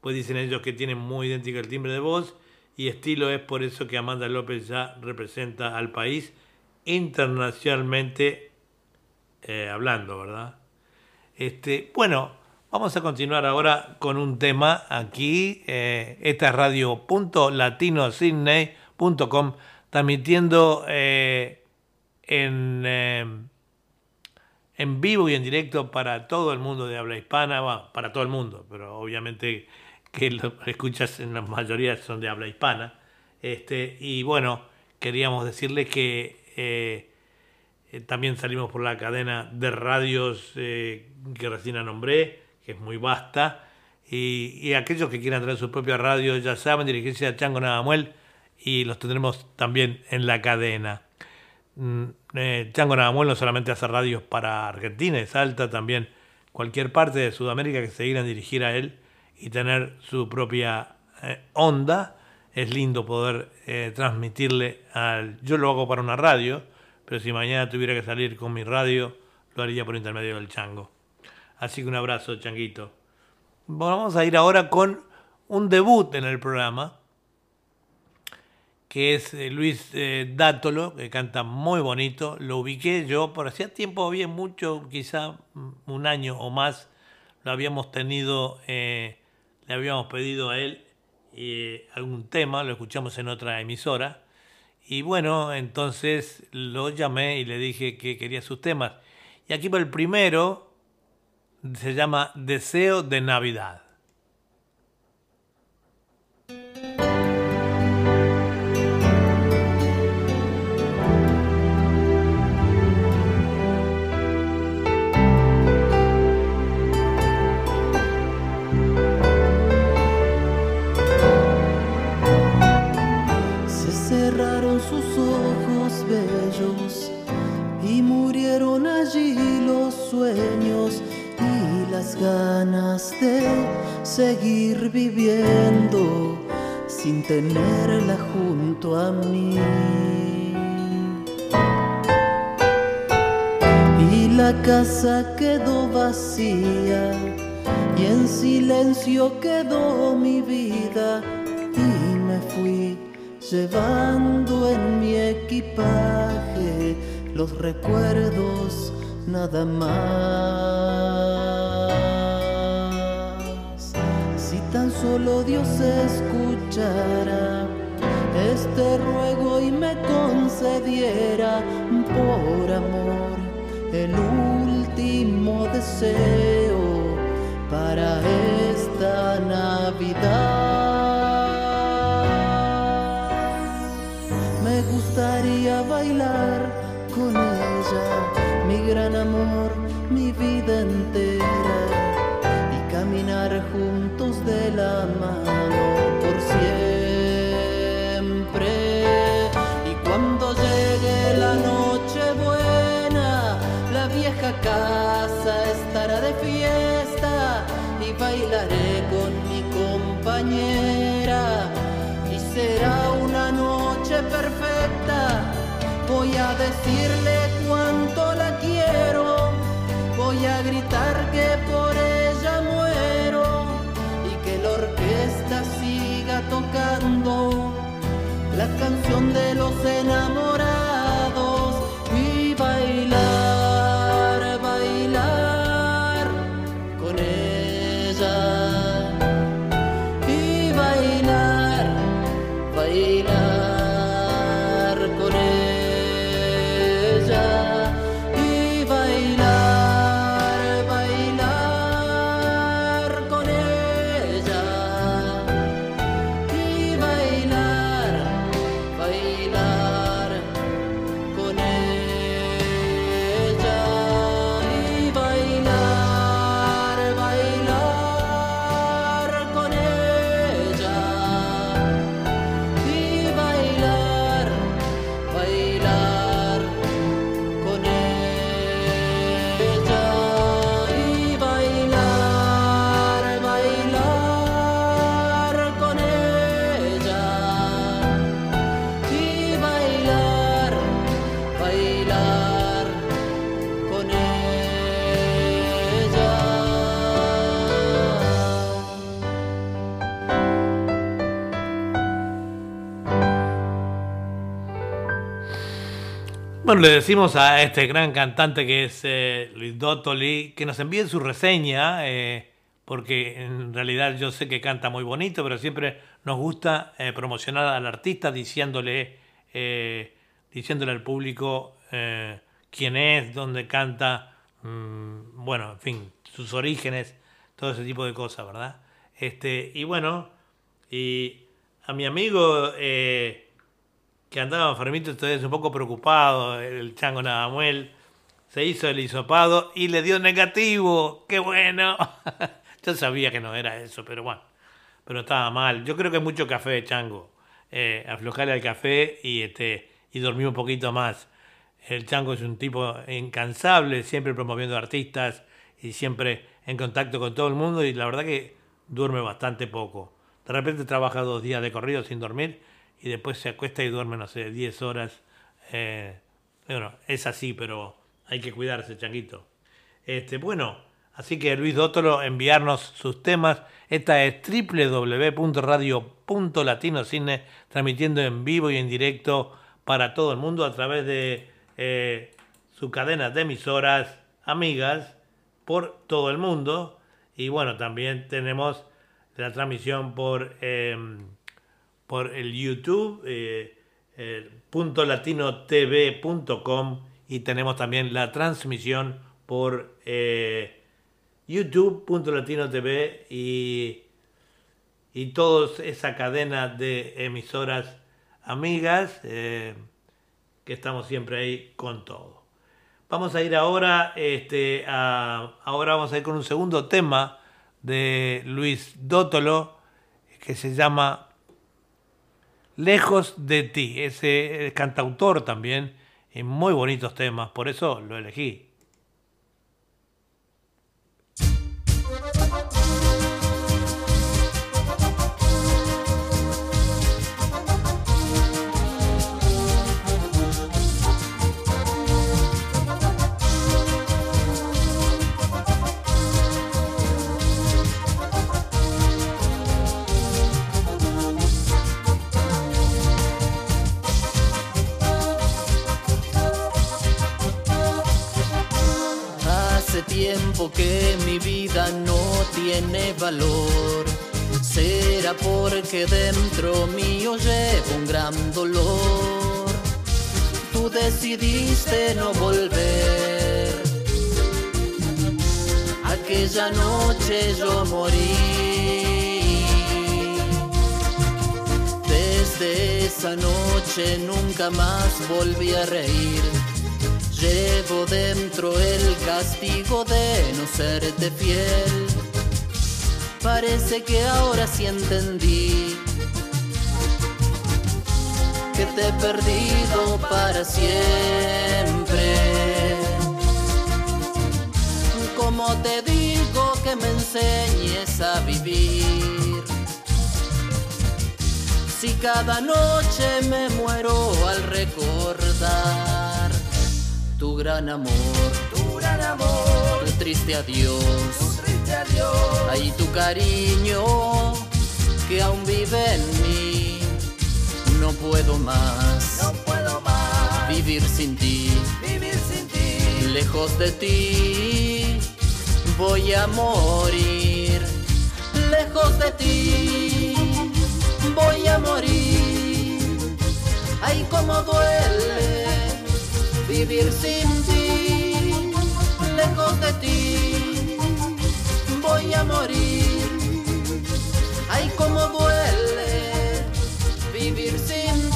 Pues dicen ellos que tienen muy idéntico el timbre de voz y estilo, es por eso que Amanda López ya representa al país internacionalmente eh, hablando, ¿verdad? Este, bueno, vamos a continuar ahora con un tema aquí. Eh, esta es radio.latinosidney.com, transmitiendo eh, en, eh, en vivo y en directo para todo el mundo de habla hispana, para todo el mundo, pero obviamente que lo escuchas en la mayoría son de habla hispana. Este, y bueno, queríamos decirles que eh, también salimos por la cadena de radios eh, que recién nombré, que es muy vasta. Y, y aquellos que quieran traer su propia radio, ya saben, dirigirse a Chango Navamuel y los tendremos también en la cadena. Mm, eh, Chango Navamuel no solamente hace radios para Argentina y Salta, también cualquier parte de Sudamérica que se quieran dirigir a él y tener su propia eh, onda. Es lindo poder eh, transmitirle al... Yo lo hago para una radio, pero si mañana tuviera que salir con mi radio, lo haría por intermedio del chango. Así que un abrazo, changuito. Vamos a ir ahora con un debut en el programa, que es eh, Luis eh, Dátolo, que canta muy bonito. Lo ubiqué yo por hacía tiempo, bien mucho, quizá un año o más, lo habíamos tenido, eh, le habíamos pedido a él algún tema, lo escuchamos en otra emisora. Y bueno, entonces lo llamé y le dije que quería sus temas. Y aquí por el primero se llama Deseo de Navidad. Sueños y las ganas de seguir viviendo sin tenerla junto a mí. Y la casa quedó vacía y en silencio quedó mi vida y me fui llevando en mi equipaje los recuerdos nada más. Si tan solo Dios escuchara este ruego y me concediera por amor el último deseo para esta Navidad. Me gustaría bailar gran amor mi vida entera y caminar juntos de la mano por siempre. Y cuando llegue la noche buena, la vieja casa estará de fiesta y bailaré con mi compañera y será una noche perfecta. Voy a decirle a gritar que por ella muero y que la orquesta siga tocando la canción de los enamorados le decimos a este gran cantante que es eh, Luis Dottoli que nos envíe su reseña, eh, porque en realidad yo sé que canta muy bonito, pero siempre nos gusta eh, promocionar al artista diciéndole, diciéndole al público quién es, dónde canta, mm, bueno, en fin, sus orígenes, todo ese tipo de cosas, ¿verdad? Este, y bueno, y a mi amigo que andaba enfermito, entonces un poco preocupado, el chango Nadamuel, se hizo el hisopado y le dio negativo, qué bueno. Yo sabía que no era eso, pero bueno, pero estaba mal. Yo creo que es mucho café, chango. Eh, aflojarle al café y, este, y dormir un poquito más. El chango es un tipo incansable, siempre promoviendo artistas y siempre en contacto con todo el mundo y la verdad que duerme bastante poco. De repente trabaja dos días de corrido sin dormir y después se acuesta y duerme, no sé, 10 horas. Eh, bueno, es así, pero hay que cuidarse, changuito. Este, bueno, Así que Luis Dótolo, enviarnos sus temas. Esta es www.radio.latinocine, transmitiendo en vivo y en directo para todo el mundo a través de eh, su cadena de emisoras amigas por todo el mundo. Y bueno, también tenemos la transmisión por, em, por el YouTube, eh, latinotv.com y tenemos también la transmisión por eh, youtube.latinotv y, y toda esa cadena de emisoras amigas eh, que estamos siempre ahí con todo. Vamos a ir ahora, este, ahora vamos a ir con un segundo tema de Luis Dótolo que se llama Lejos de ti. Ese cantautor también, en muy bonitos temas, por eso lo elegí. Que mi vida no tiene valor. Será porque dentro mío llevo un gran dolor. Tú decidiste no volver. Aquella noche yo morí. Desde esa noche nunca más volví a reír Llevo dentro el castigo de no serte fiel. Parece que ahora sí entendí que te he perdido para siempre. Como te digo que me enseñes a vivir. Si cada noche me muero al recordar tu gran amor, tu gran amor, tu triste adiós, tu triste adiós, ahí tu cariño que aún vive en mí. No puedo más, no puedo más vivir sin ti, vivir sin ti, lejos de ti voy a morir, lejos de ti voy a morir. Ay, cómo duele vivir sin ti, lejos de ti, voy a morir. Ay, cómo duele vivir sin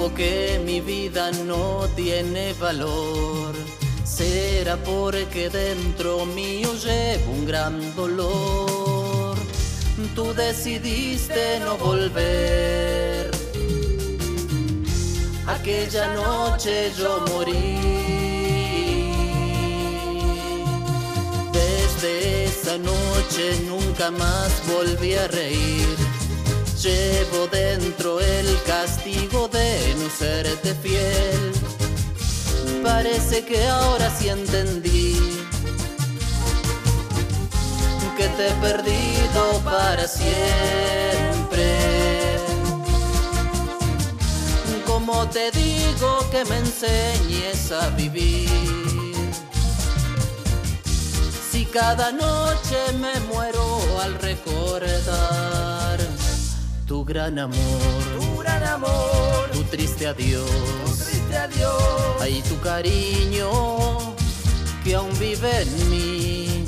tiempo que mi vida no tiene valor. Será porque dentro mío llevo un gran dolor. Tú decidiste no volver. Aquella noche yo morí. Desde esa noche nunca más volví a reír Llevo dentro el castigo de no serte fiel. Parece que ahora sí entendí que te he perdido para siempre. Como te digo que me enseñes a vivir. Si cada noche me muero al recordar tu gran amor, tu gran amor, tu triste adiós, tu triste adiós, ahí tu cariño que aún vive en mí.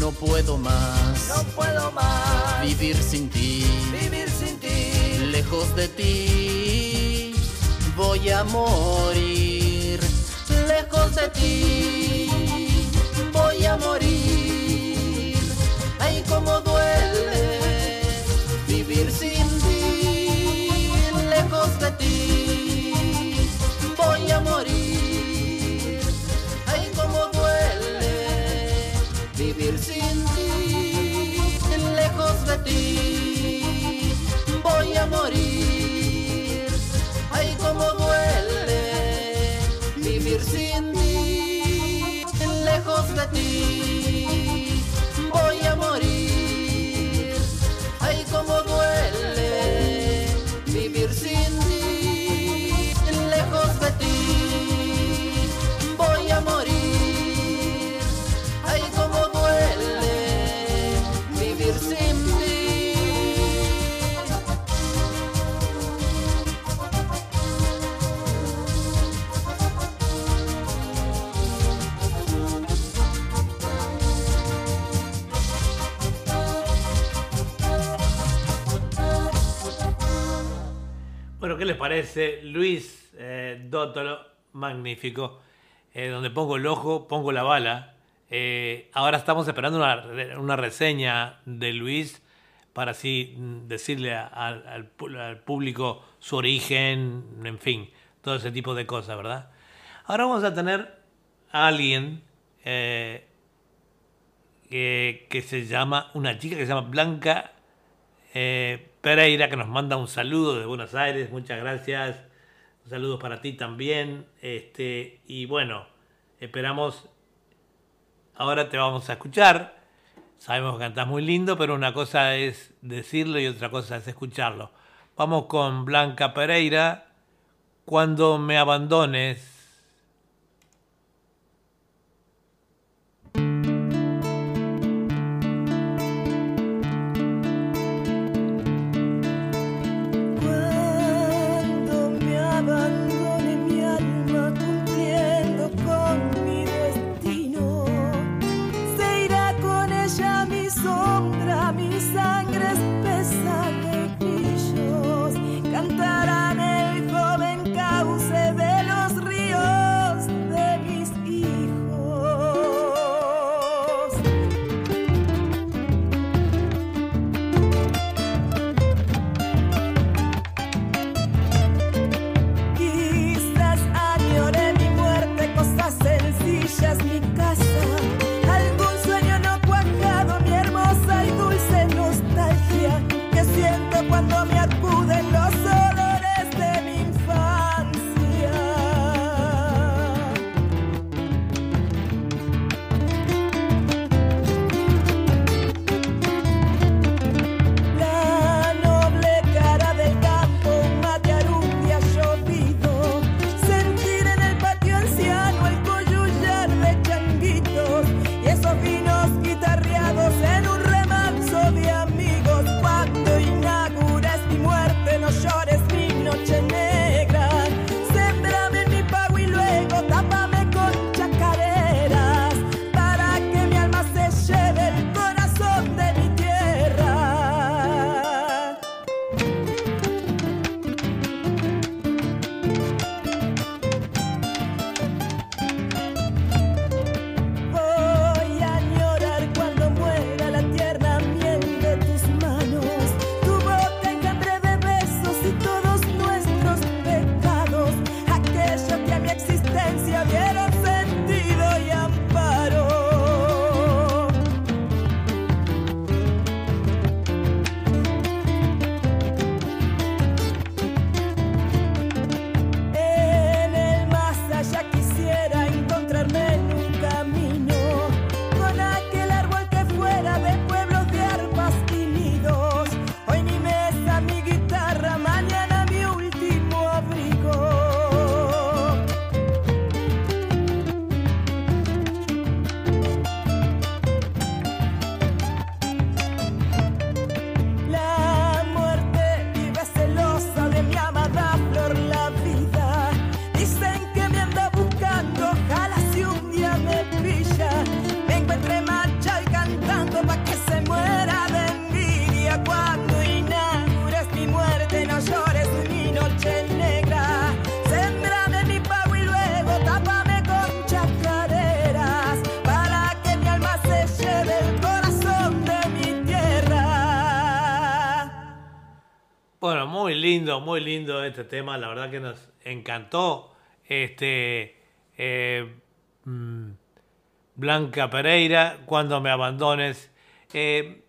No puedo más, no puedo más vivir sin ti, vivir sin ti, lejos de ti voy a morir, lejos de ti voy a morir. Ay, como duele vivir sin ti, lejos de ti ¿qué les parece? Luis eh, Dótolo, magnífico. Eh, donde pongo el ojo, pongo la bala. Eh, ahora estamos esperando una, re- una reseña de Luis para así mm, decirle al, público su origen, en fin, todo ese tipo de cosas, ¿verdad? Ahora vamos a tener a alguien eh, que, se llama, una chica que se llama Blanca Pereira, que nos manda un saludo de Buenos Aires, muchas gracias. Un saludo para ti también. Este, y bueno, esperamos. Ahora te vamos a escuchar. Sabemos que cantás muy lindo, pero una cosa es decirlo y otra cosa es escucharlo. Vamos con Blanca Pereira. Cuando me abandones. Muy lindo, muy lindo este tema, la verdad que nos encantó. Este eh, mm, Blanca Pereira, cuando me abandones. Eh,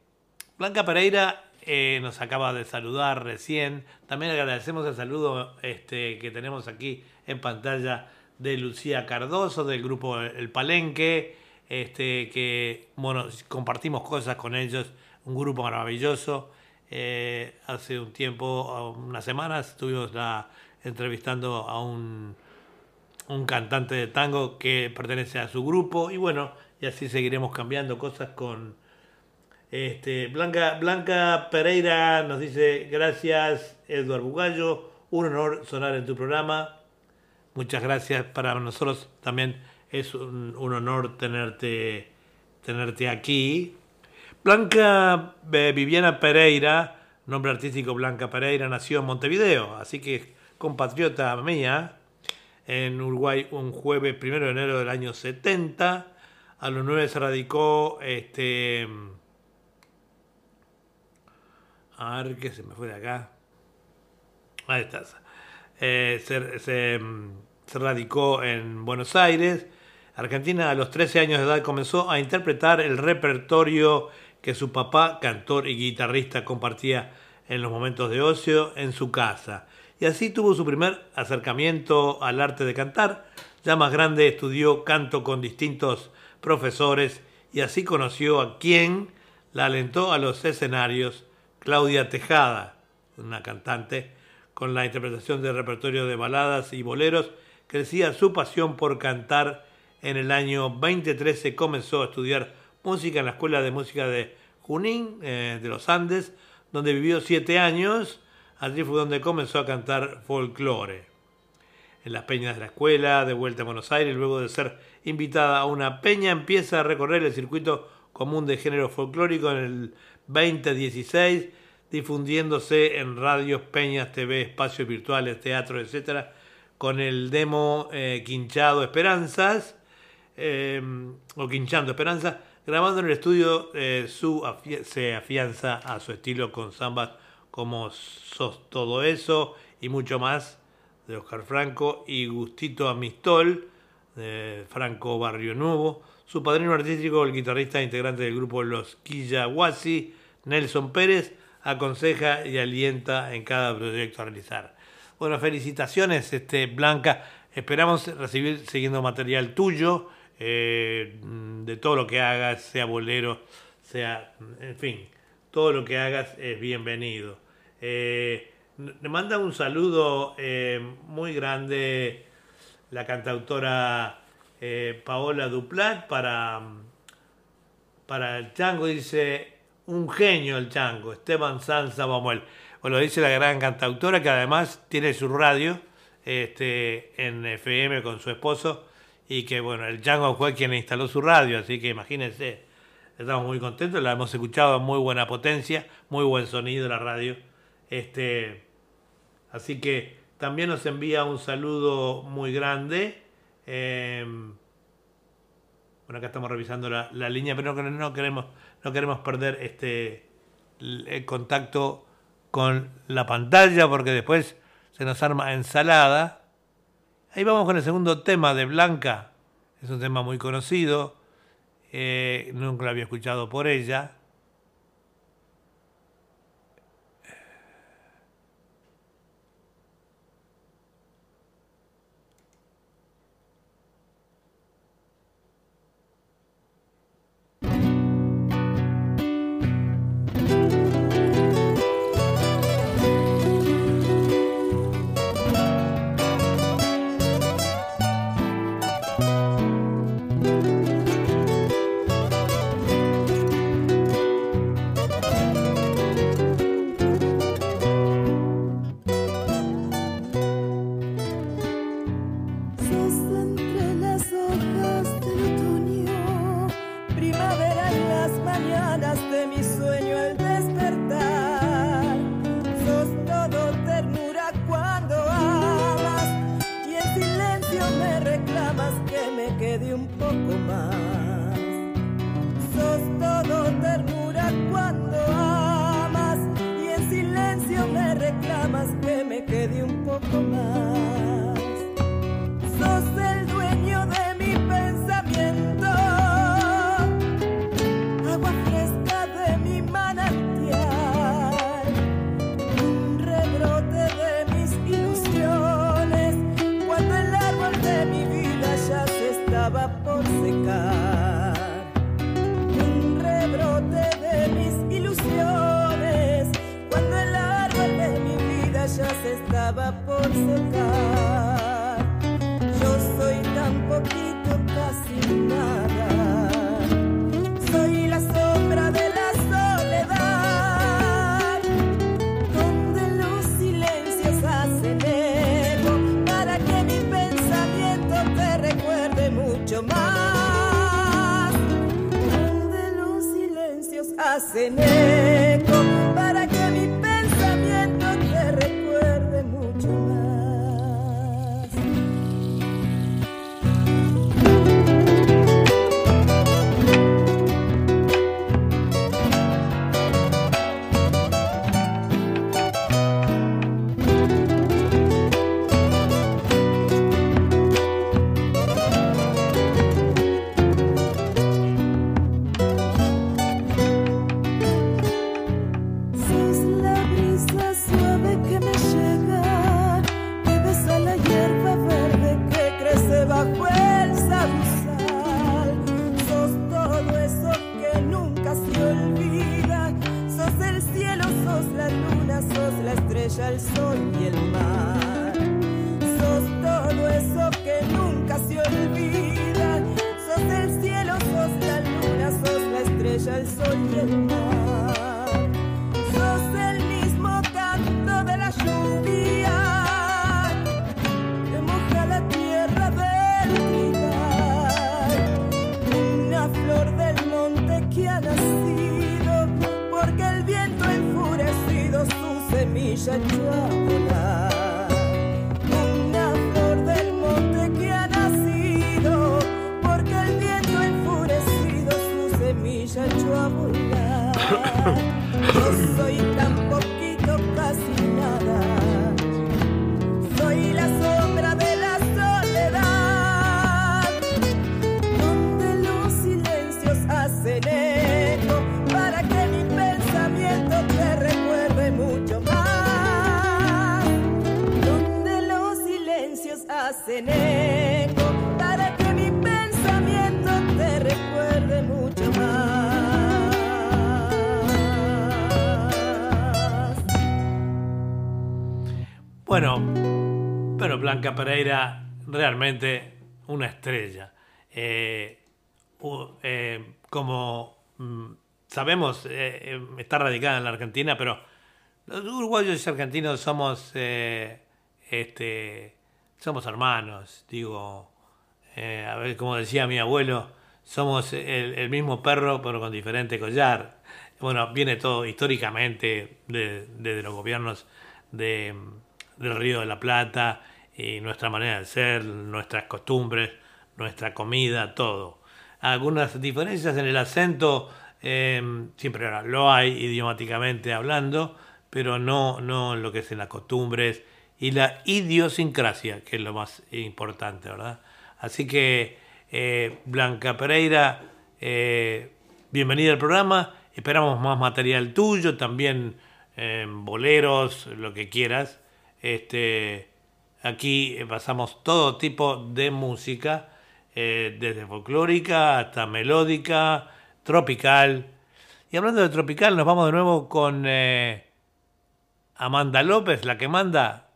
Blanca Pereira eh, nos acaba de saludar recién. También agradecemos el saludo este, que tenemos aquí en pantalla de Lucía Cardoso del grupo El Palenque, este, que bueno, compartimos cosas con ellos, un grupo maravilloso. Eh, hace un tiempo, unas semanas, estuvimos entrevistando a un, un cantante de tango que pertenece a su grupo y bueno, y así seguiremos cambiando cosas con este, Blanca, Blanca Pereira nos dice gracias Eduardo Bugallo, un honor sonar en tu programa. Muchas gracias para nosotros también es un, un honor tenerte, tenerte aquí. Blanca eh, Viviana Pereira, nombre artístico Blanca Pereira, nació en Montevideo, así que compatriota mía, en Uruguay un jueves primero de enero del año 70. A los nueve se radicó, este, a ver qué se me fue de acá. Ahí estás. Eh, se, se, se radicó en Buenos Aires. Argentina a los 13 años de edad comenzó a interpretar el repertorio que su papá, cantor y guitarrista, compartía en los momentos de ocio en su casa. Y así tuvo su primer acercamiento al arte de cantar. Ya más grande estudió canto con distintos profesores y así conoció a quien la alentó a los escenarios, Claudia Tejada, una cantante, con la interpretación del repertorio de baladas y boleros, crecía su pasión por cantar. En el año 2013 comenzó a estudiar música en la Escuela de Música de Junín, eh, de los Andes, donde vivió siete años. Allí fue donde comenzó a cantar folclore. En las peñas de la escuela, de vuelta a Buenos Aires, luego de ser invitada a una peña, empieza a recorrer el circuito común de género folclórico en el 2016, difundiéndose en radios, peñas, TV, espacios virtuales, teatro, etc., con el demo eh, Quinchado Esperanzas, eh, o Quinchando Esperanzas, grabando en el estudio eh, su se afianza a su estilo con zambas como Sos Todo Eso y mucho más de Oscar Franco y Gustito Amistol de Franco Barrio Nuevo. Su padrino artístico, el guitarrista integrante del grupo Los Quillahuasi, Nelson Pérez, aconseja y alienta en cada proyecto a realizar. Bueno, felicitaciones, este, Blanca. Esperamos recibir siguiendo material tuyo, eh, de todo lo que hagas, sea bolero, sea, en fin, todo lo que hagas es bienvenido. Eh, le manda un saludo eh, muy grande la cantautora Paola Duplat para, para el chango, dice un genio el chango, Esteban Sanza Bamuel. O lo dice la gran cantautora que además tiene su radio este, en FM con su esposo y que bueno, el chango fue quien instaló su radio, así que imagínense, estamos muy contentos, la hemos escuchado a muy buena potencia, muy buen sonido la radio. Este, así que también nos envía un saludo muy grande. Eh, bueno, acá estamos revisando la, la línea, pero no, no, queremos, no queremos perder este el contacto con la pantalla porque después se nos arma ensalada. Ahí vamos con el segundo tema de Blanca. Es un tema muy conocido. Eh, nunca lo había escuchado por ella. Blanca Pereira realmente una estrella. Eh, eh, como mm, sabemos, eh, está radicada en la Argentina, pero los uruguayos y argentinos somos, este, somos hermanos. Digo, a ver, como decía mi abuelo, somos el, mismo perro pero con diferente collar. Bueno, viene todo históricamente de- desde los gobiernos de, del Río de la Plata y nuestra manera de ser, nuestras costumbres, nuestra comida, todo. Algunas diferencias en el acento, eh, siempre lo hay idiomáticamente hablando, pero no, no en lo que es en las costumbres y la idiosincrasia, que es lo más importante, ¿verdad? Así que, eh, Blanca Pereira, eh, bienvenida al programa. Esperamos más material tuyo, también eh, boleros, lo que quieras. Este, aquí eh, pasamos todo tipo de música, eh, desde folclórica hasta melódica, tropical. Y hablando de tropical, nos vamos de nuevo con eh, Amanda López, la que manda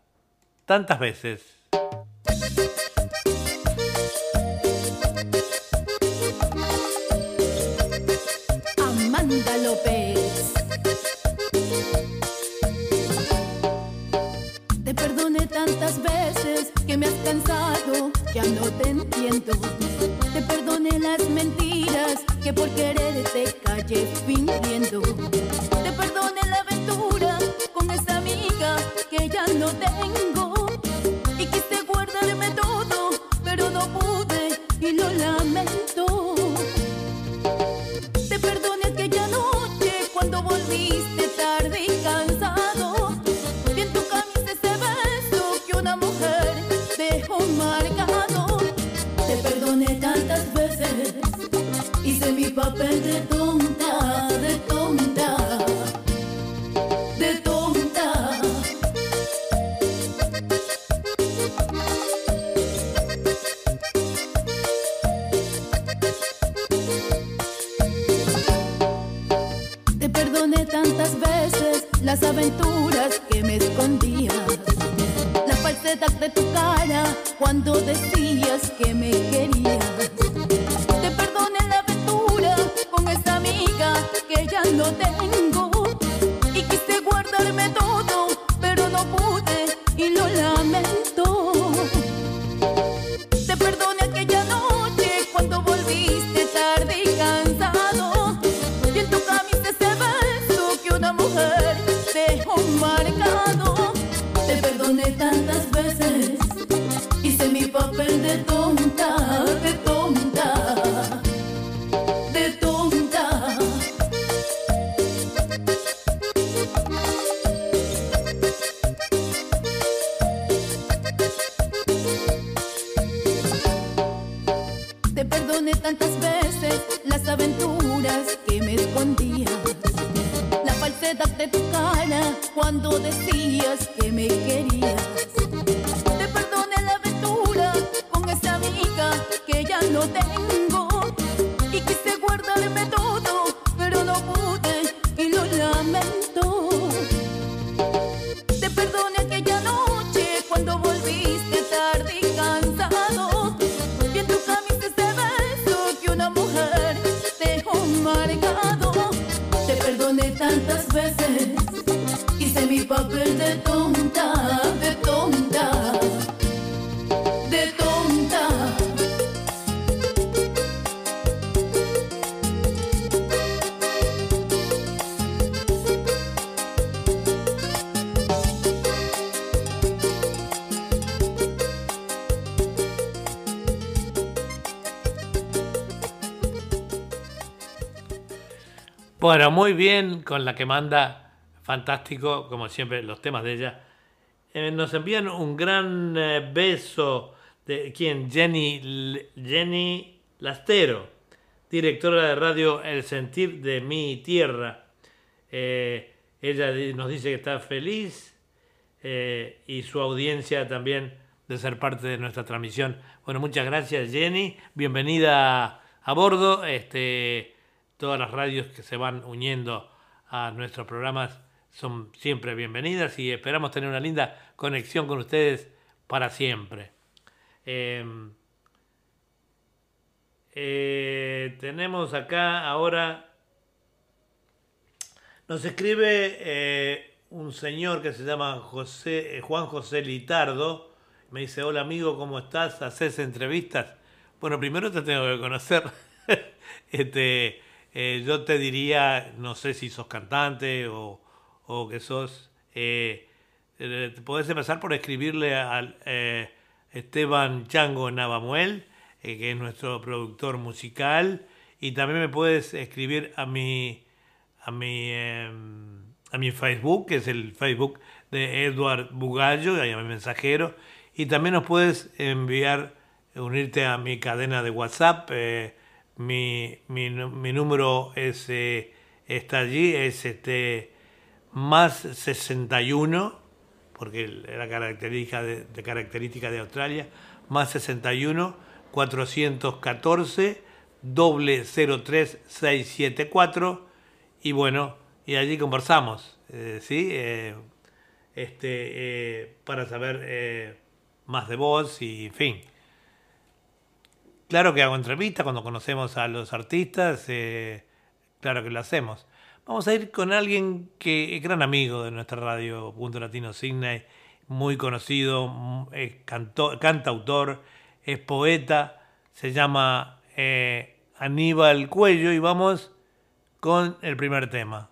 tantas veces. Me has cansado, ya no te entiendo. Te perdoné las mentiras que por querer te callé fingiendo. Te perdoné la aventura con esa amiga que ya no tengo. Y quise guardarme todo, pero no pude y lo lamento. Papel de tonta, de tonta, Muy bien con la que manda, fantástico, como siempre, los temas de ella. Eh, nos envían un gran eh, beso de quién, Jenny, Jenny Lastero, directora de radio El Sentir de Mi Tierra. Eh, ella nos dice que está feliz y su audiencia también de ser parte de nuestra transmisión. Bueno, muchas gracias Jenny, bienvenida a bordo. Este, todas las radios que se van uniendo a nuestros programas son siempre bienvenidas y esperamos tener una linda conexión con ustedes para siempre. Eh, eh, tenemos acá ahora nos escribe eh, un señor que se llama José, eh, Juan José Litardo. Me dice, hola amigo, ¿cómo estás? ¿Haces entrevistas? Bueno, primero te tengo que conocer. este, eh, yo te diría, no sé si sos cantante o, o que sos... eh, eh, podés empezar por escribirle al eh, Esteban Chango Navamuel, eh, que es nuestro productor musical, y también me puedes escribir a mi a mi, eh, a mi Facebook, que es el Facebook de Edward Bugallo, y a mi mensajero. Y también nos puedes enviar, unirte a mi cadena de WhatsApp. Mi, mi, mi número es, eh, está allí, es este más 61, porque la característica de, característica de Australia, más 61 414 doble 03674 y bueno, y allí conversamos, eh, ¿sí? Eh, este, eh, para saber más de vos y en fin. Claro que hago entrevistas cuando conocemos a los artistas, eh, claro que lo hacemos. Vamos a ir con alguien que es gran amigo de nuestra radio Punto Latino Sydney, muy conocido, mm, es canto- cantautor, es poeta, se llama eh, Aníbal Cuello y vamos con el primer tema.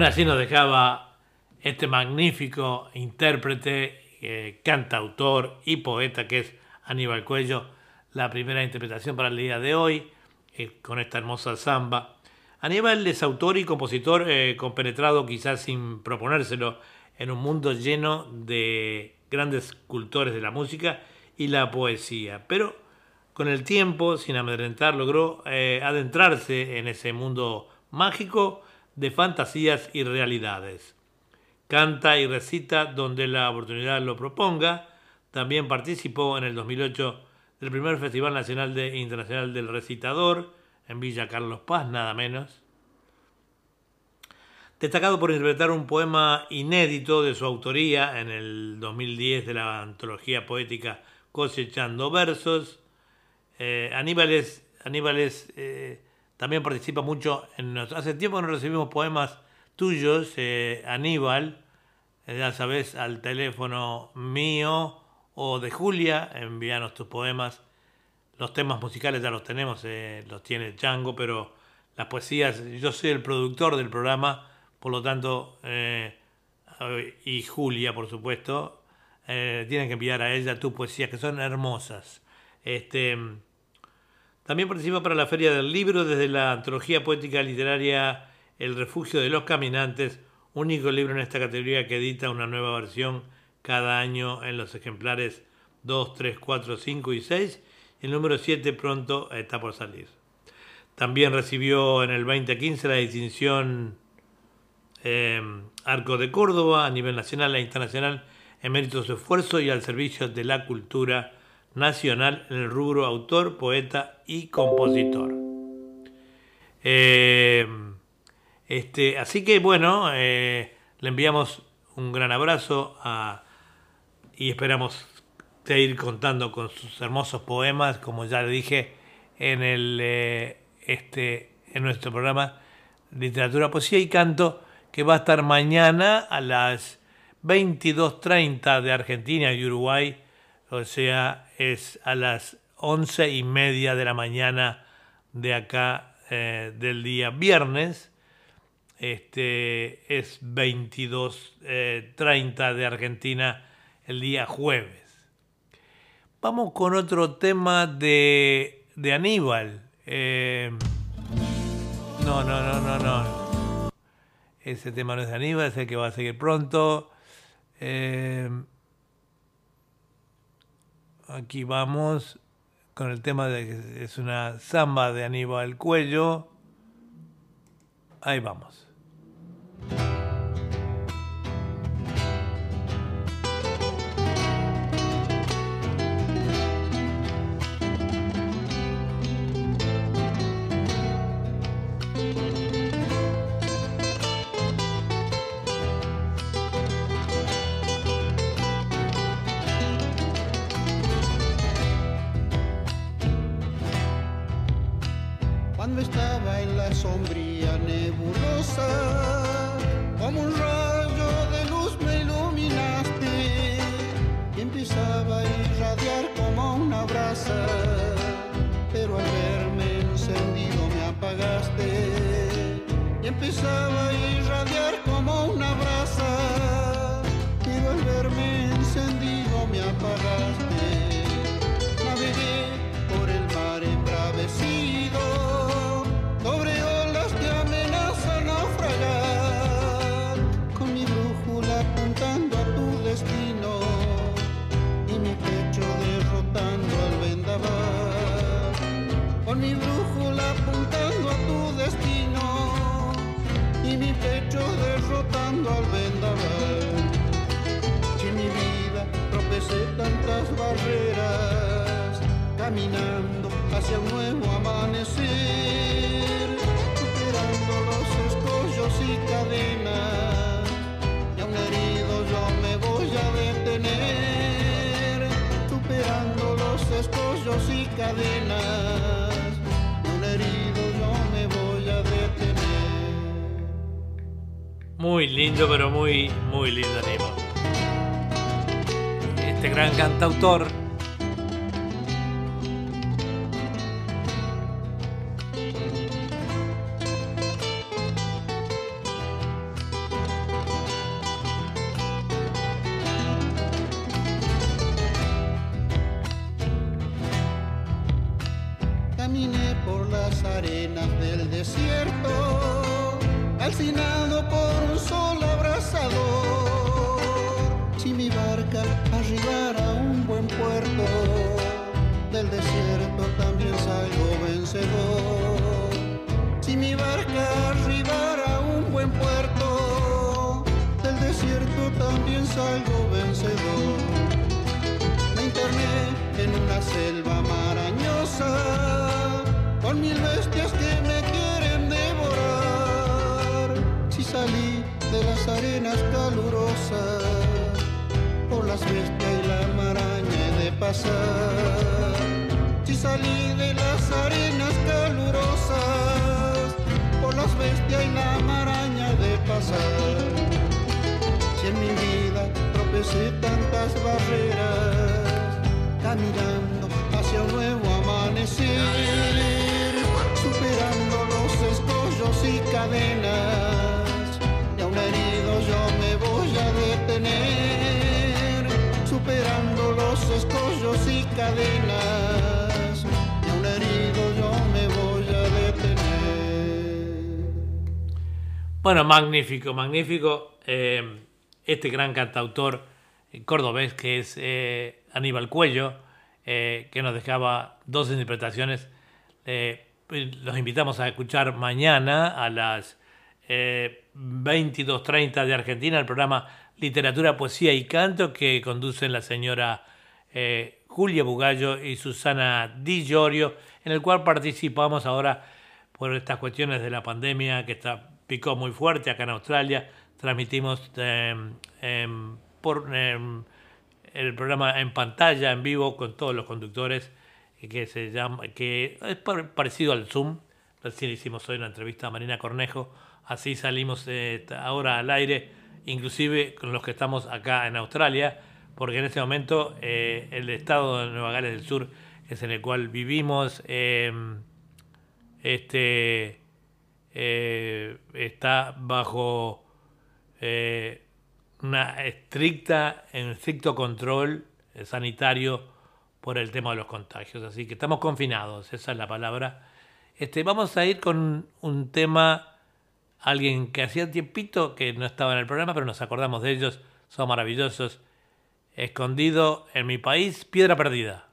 Ahora así nos dejaba este magnífico intérprete, eh, cantautor y poeta que es Aníbal Cuello, la primera interpretación para el día de hoy, eh, con esta hermosa samba. Aníbal es autor y compositor eh, compenetrado quizás sin proponérselo en un mundo lleno de grandes cultores de la música y la poesía, pero con el tiempo, sin amedrentar, logró adentrarse en ese mundo mágico de fantasías y realidades. Canta y recita donde la oportunidad lo proponga. También participó en el 2008 del primer Festival Nacional de Internacional del Recitador en Villa Carlos Paz, nada menos. Destacado por interpretar un poema inédito de su autoría en el 2010 de la antología poética Cosechando Versos. Eh, Aníbal es, Aníbal es, eh, también participa mucho en nos- hace tiempo que no recibimos poemas tuyos, eh, Aníbal, eh, ya sabes, al teléfono mío o de Julia, envíanos tus poemas. Los temas musicales ya los tenemos, eh, los tiene Chango, pero las poesías, yo soy el productor del programa, por lo tanto, y Julia, por supuesto, eh, tienen que enviar a ella tus poesías, que son hermosas. Este, también participa para la Feria del Libro desde la antología poética literaria El Refugio de los Caminantes, único libro en esta categoría que edita una nueva versión cada año en los ejemplares 2, 3, 4, 5 y 6. El número 7 pronto está por salir. También recibió en el 2015 la distinción eh, Arco de Córdoba a nivel nacional e internacional en mérito de su esfuerzo y al servicio de la cultura nacional en el rubro autor, poeta y compositor. Eh, este, así que bueno, eh, le enviamos un gran abrazo a, y esperamos seguir contando con sus hermosos poemas, como ya le dije en el eh, este en nuestro programa Literatura, Poesía y Canto, que va a estar mañana a las 22.30 de Argentina y Uruguay, o sea, es a las once y media de la mañana de acá eh, del día viernes. Este es 22.30 de Argentina el día jueves. Vamos con otro tema de, de Aníbal. Eh, no, no, no, no, no. Ese tema no es de Aníbal, es el que va a seguir pronto. Eh, aquí vamos con el tema de que es una samba de Aníbal Cuello. Ahí vamos. Bueno, magnífico, magnífico. Eh, este gran cantautor eh, cordobés que es eh, Aníbal Cuello, que nos dejaba dos interpretaciones. Los invitamos a escuchar mañana a las eh, 22.30 de Argentina el programa Literatura, Poesía y Canto que conducen la señora Julia Bugallo y Susana Di Llorio, en el cual participamos ahora por estas cuestiones de la pandemia que está, picó muy fuerte acá en Australia. Transmitimos eh, em, por em, el programa en pantalla, en vivo, con todos los conductores, eh, que se llama, que es par- parecido al Zoom. Recién hicimos hoy una entrevista a Marina Cornejo, así salimos eh, ahora al aire, inclusive con los que estamos acá en Australia, porque en este momento eh, el estado de Nueva Gales del Sur, es en el cual vivimos, este eh, está bajo eh, una estricta, un estricto control eh, sanitario por el tema de los contagios. Así que estamos confinados, esa es la palabra. Este, vamos a ir con un tema, alguien que hacía tiempito que no estaba en el programa, pero nos acordamos de ellos, son maravillosos. Escondido en mi país, piedra perdida.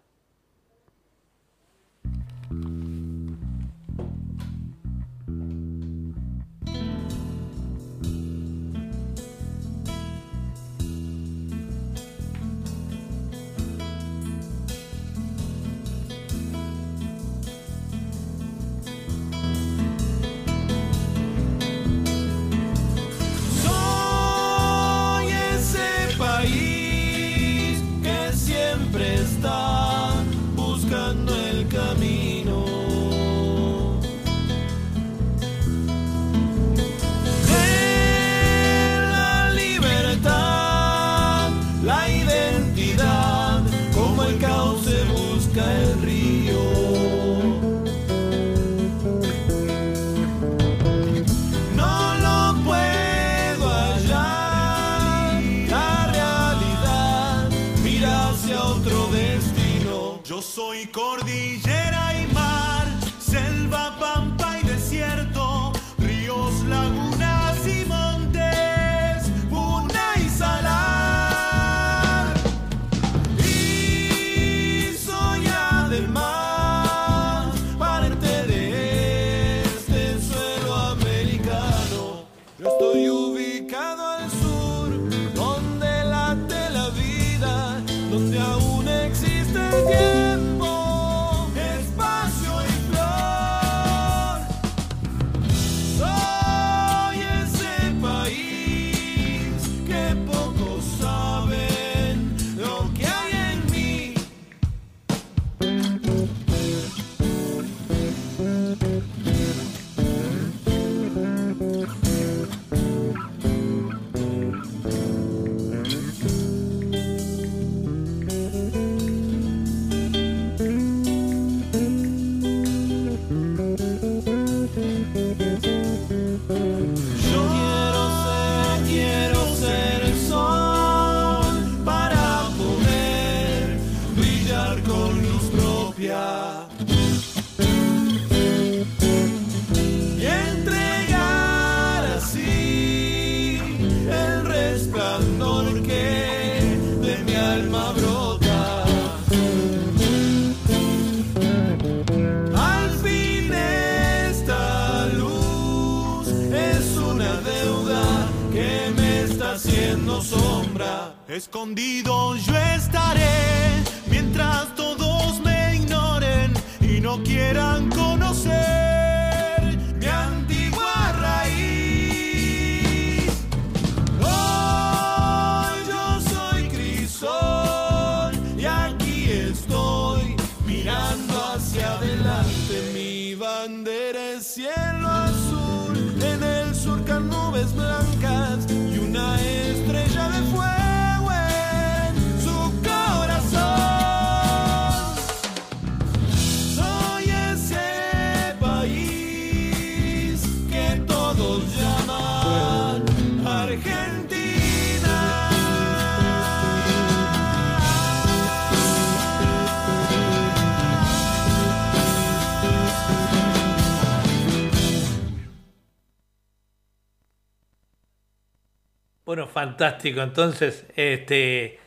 Fantástico. Entonces, este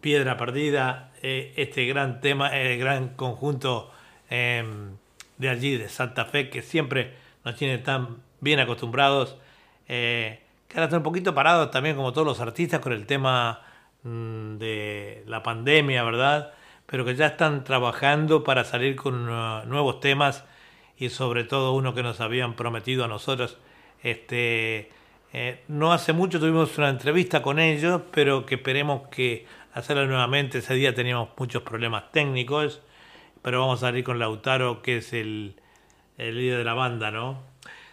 Piedra Perdida, eh, este gran tema, el gran conjunto eh, de allí, de Santa Fe, que siempre nos tiene tan bien acostumbrados, eh, que ahora están un poquito parados también, como todos los artistas, con el tema mm, de la pandemia, ¿verdad? Pero que ya están trabajando para salir con uh, nuevos temas y sobre todo uno que nos habían prometido a nosotros, este eh, no hace mucho tuvimos una entrevista con ellos, pero que esperemos que hacerla nuevamente. Ese día teníamos muchos problemas técnicos, pero vamos a salir con Lautaro, que es el, líder de la banda, ¿no?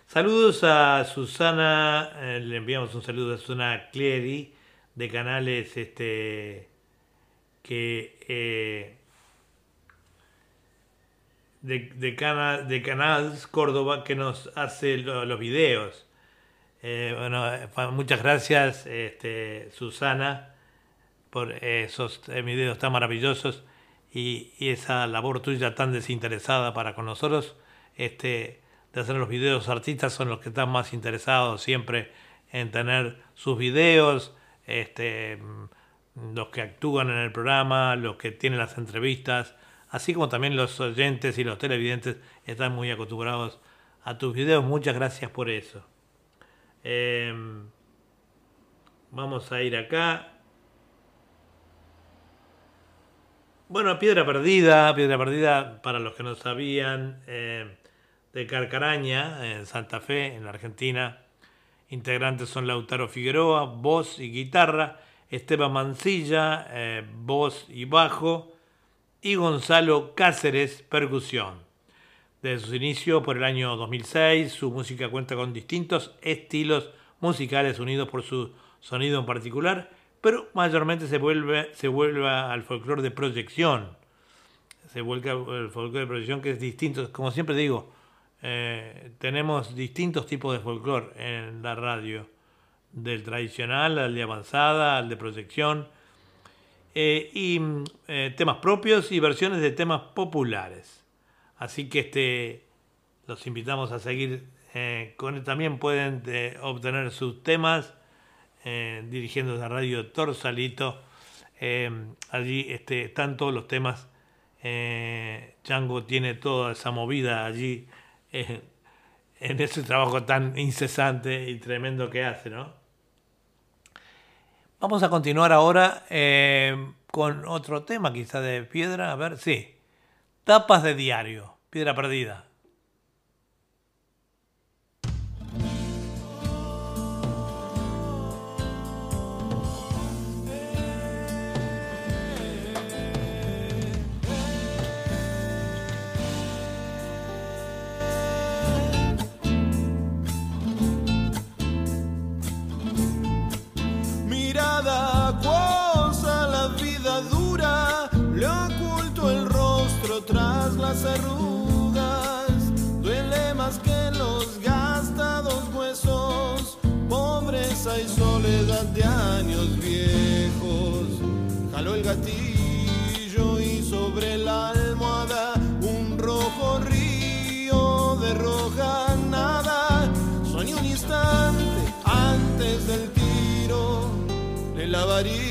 Saludos a Susana, eh, le enviamos un saludo a Susana Clery de canales este que eh, de, de, cana, de Córdoba que nos hace lo, los videos. Eh, bueno, muchas gracias, este, Susana, por esos videos tan maravillosos y, esa labor tuya tan desinteresada para con nosotros. Este, de hacer los videos, artistas son los que están más interesados siempre en tener sus videos, este, los que actúan en el programa, los que tienen las entrevistas, así como también los oyentes y los televidentes están muy acostumbrados a tus videos. Muchas gracias por eso. Eh, vamos a ir acá. Bueno, Piedra Perdida, Piedra Perdida, para los que no sabían, eh, de Carcaraña, en Santa Fe, en la Argentina. Integrantes son Lautaro Figueroa, voz y guitarra, Esteban Mancilla, eh, voz y bajo, y Gonzalo Cáceres, percusión. Desde sus inicios por el año 2006, su música cuenta con distintos estilos musicales unidos por su sonido en particular, pero mayormente se vuelve, se vuelve al folclore de proyección. Se vuelve al folclore de proyección que es distinto. Como siempre digo, eh, tenemos distintos tipos de folclore en la radio, del tradicional al de avanzada, al de proyección, eh, y eh, temas propios y versiones de temas populares. Así que este, los invitamos a seguir eh, con también pueden eh, obtener sus temas eh, dirigiéndose a Radio Torsalito. allí este, están todos los temas. Chango tiene toda esa movida allí en ese trabajo tan incesante y tremendo que hace, ¿no? Vamos a continuar ahora con otro tema, quizá de piedra. A ver, sí. Tapas de diario, piedra perdida. Le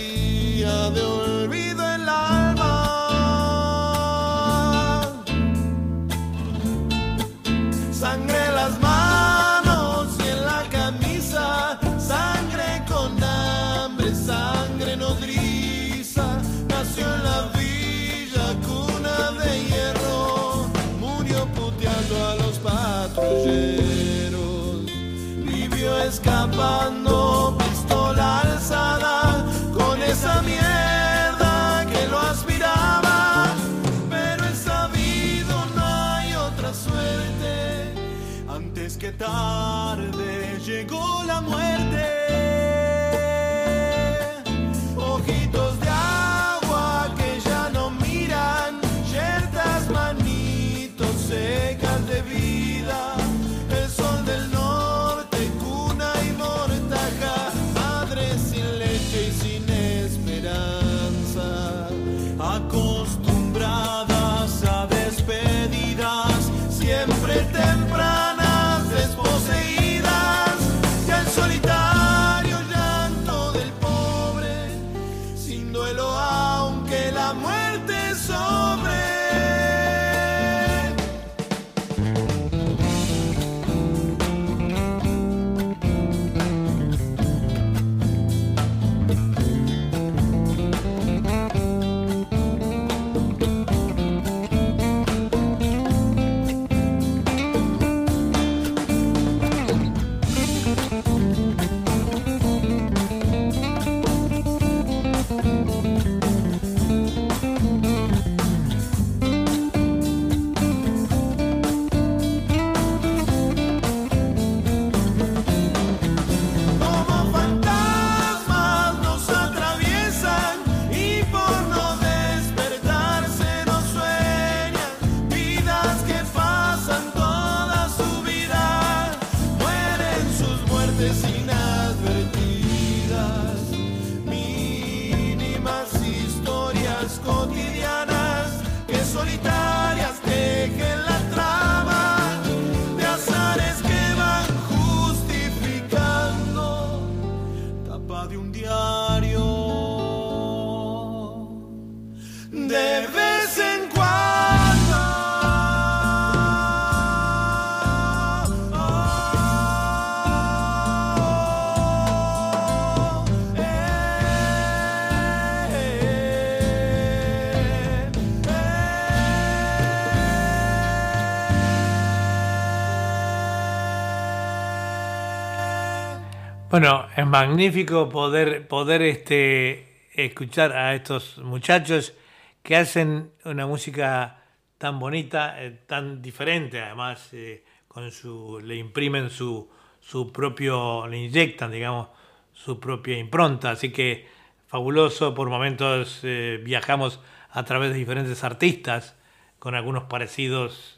es magnífico poder, poder este, escuchar a estos muchachos que hacen una música tan bonita, eh, tan diferente, además, eh, con su, le imprimen su, su propio, le inyectan, digamos, su propia impronta. Así que fabuloso, por momentos eh, viajamos a través de diferentes artistas, con algunos parecidos,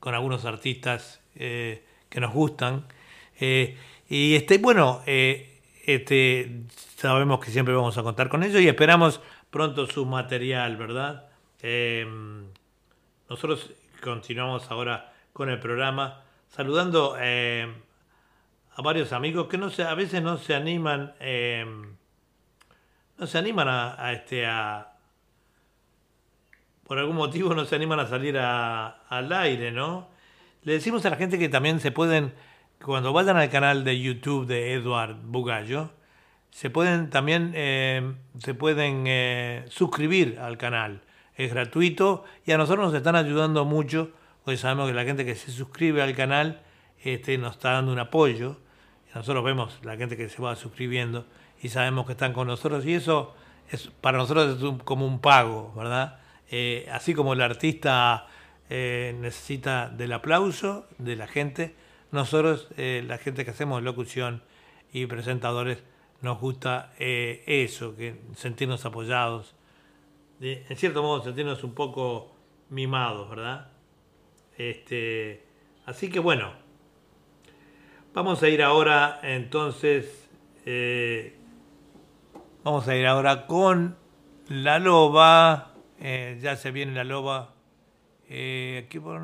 con algunos artistas que nos gustan. Y este, bueno, eh, este, sabemos que siempre vamos a contar con ellos y esperamos pronto su material, ¿verdad? Eh, nosotros continuamos ahora con el programa, saludando eh, a varios amigos que no se, a veces no se animan, eh, no se animan a, este a por algún motivo no se animan a salir al aire, ¿no? Le decimos a la gente que también se pueden, cuando vayan al canal de YouTube de Edward Bugallo, se pueden también eh, se pueden eh, suscribir al canal. Es gratuito y a nosotros nos están ayudando mucho, porque sabemos que la gente que se suscribe al canal este, nos está dando un apoyo. Nosotros vemos la gente que se va suscribiendo y sabemos que están con nosotros y eso es para nosotros es como un pago, ¿verdad? Eh, así como el artista necesita del aplauso de la gente, nosotros, eh, la gente que hacemos locución y presentadores, nos gusta eh, eso, que sentirnos apoyados, en cierto modo sentirnos un poco mimados, ¿verdad? Este, así que bueno, vamos a ir ahora entonces, eh, vamos a ir ahora con la loba, ya se viene la loba, aquí por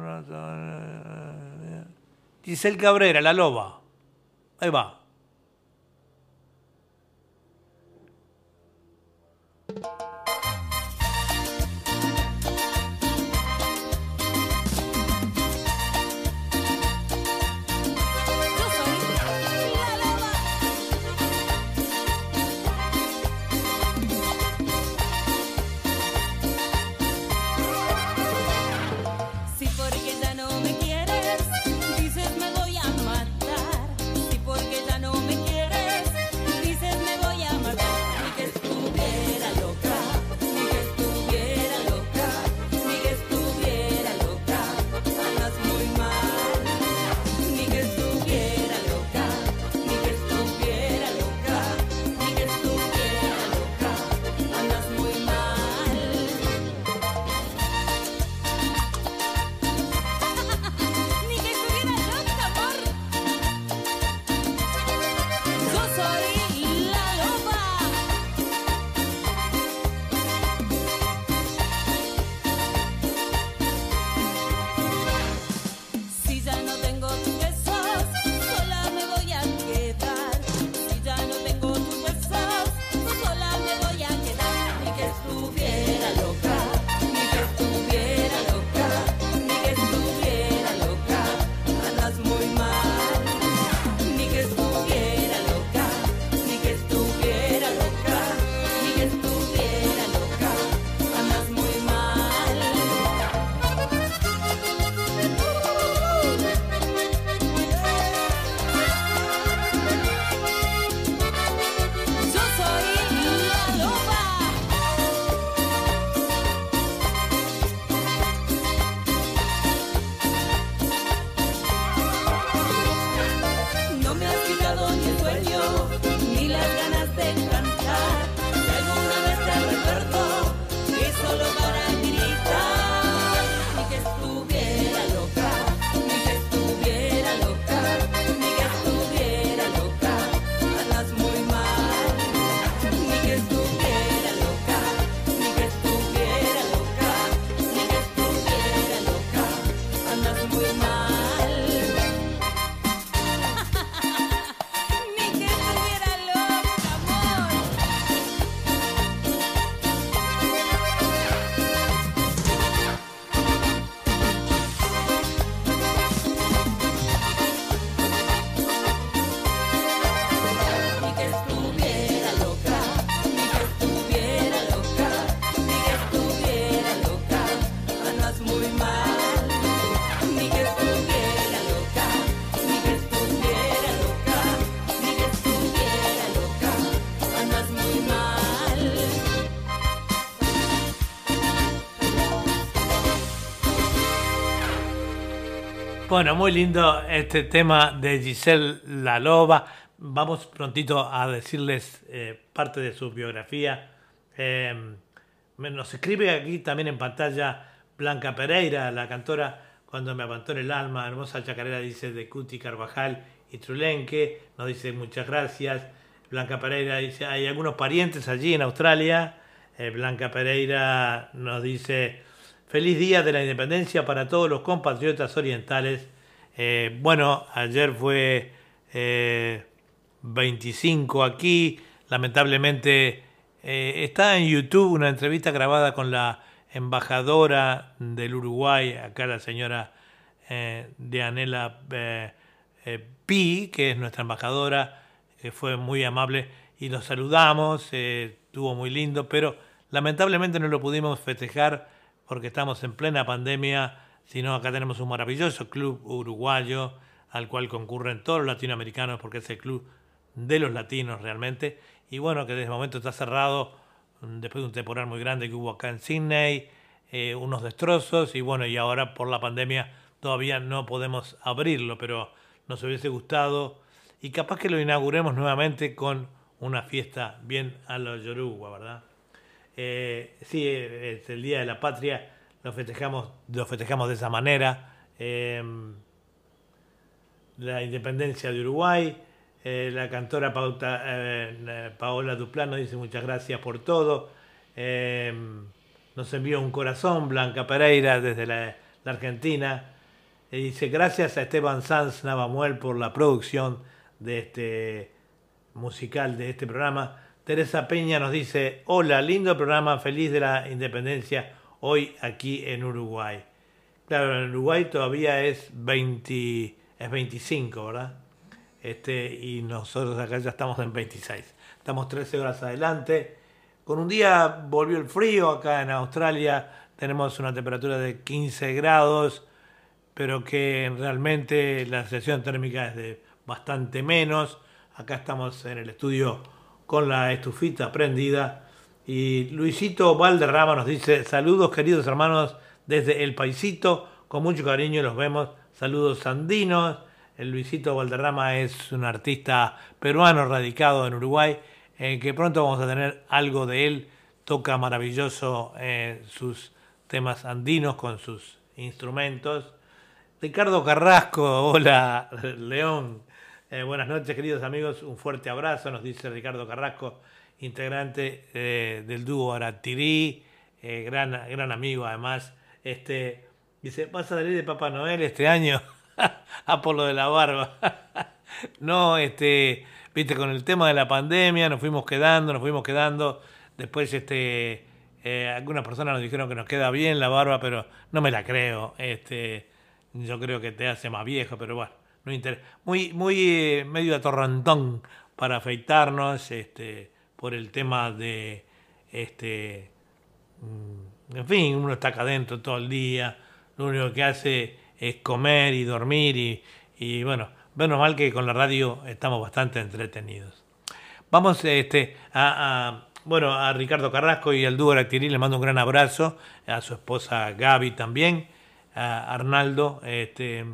Giselle Cabrera, la loba, ahí va. Bueno, muy lindo este tema de Giselle La Loba. Vamos prontito a decirles eh, parte de su biografía. Eh, nos escribe aquí también en pantalla Blanca Pereira, la cantora Cuando me abandonó el alma, hermosa chacarera, dice de Cuti Carvajal y Trulenque. Nos dice muchas gracias. Blanca Pereira dice, hay algunos parientes allí en Australia. Eh, Blanca Pereira nos dice, feliz día de la independencia para todos los compatriotas orientales. Eh, bueno, ayer fue 25 eh, aquí. Lamentablemente está en YouTube una entrevista grabada con la embajadora del Uruguay, acá la señora Dianela Pi, que es nuestra embajadora, que fue muy amable y nos saludamos, estuvo muy lindo, pero Lamentablemente no lo pudimos festejar porque estamos en plena pandemia, sino acá tenemos un maravilloso club uruguayo al cual concurren todos los latinoamericanos porque es el club de los latinos realmente. Y bueno, que desde el momento está cerrado mm, después de un temporal muy grande que hubo acá en Sydney, eh, unos destrozos y bueno, y ahora por la pandemia todavía no podemos abrirlo, pero nos hubiese gustado y capaz que lo inauguremos nuevamente con una fiesta bien a los Yoruba, ¿verdad? Eh, sí, es el Día de la Patria, lo festejamos, lo festejamos de esa manera. Em, la independencia de Uruguay, eh, la cantora eh, Paola Duplano dice muchas gracias por todo. Em, nos envió un corazón, Blanca Pereira desde la, Argentina. Dice gracias a Esteban Sanz Navamuel por la producción de este musical, de este programa. Teresa Peña nos dice, hola, lindo programa, feliz de la independencia hoy aquí en Uruguay. Claro, en Uruguay todavía es 20, es 25, ¿verdad? Este, y nosotros acá ya estamos en 26. Estamos 13 horas adelante. Con un día volvió el frío acá en Australia, tenemos una temperatura de 15 grados, pero que realmente la sensación térmica es de bastante menos. Acá estamos en el estudio con la estufita prendida. Y Luisito Valderrama nos dice, saludos queridos hermanos desde El Paisito, con mucho cariño los vemos, saludos andinos. El Luisito Valderrama es un artista peruano radicado en Uruguay, eh, que pronto vamos a tener algo de él, toca maravilloso eh, sus temas andinos con sus instrumentos. Ricardo Carrasco, hola León, eh, buenas noches, queridos amigos. Un fuerte abrazo, nos dice Ricardo Carrasco, integrante eh, del dúo Aratirí, eh, gran, gran amigo además. Este, dice, ¿vas a salir de Papá Noel este año? a por lo de la barba. no, este, viste, con el tema de la pandemia nos fuimos quedando, nos fuimos quedando. Después, este, algunas personas nos dijeron que nos queda bien la barba, pero no me la creo. Este, yo creo que te hace más viejo, pero bueno muy, muy eh, medio atorrantón para afeitarnos este, por el tema de, este, mm, en fin, uno está acá adentro todo el día, lo único que hace es comer y dormir y, bueno, menos mal que con la radio estamos bastante entretenidos. Vamos este, a, bueno, a Ricardo Carrasco y al dúo Lactirí le mando un gran abrazo, a su esposa Gaby también, a Arnaldo, este,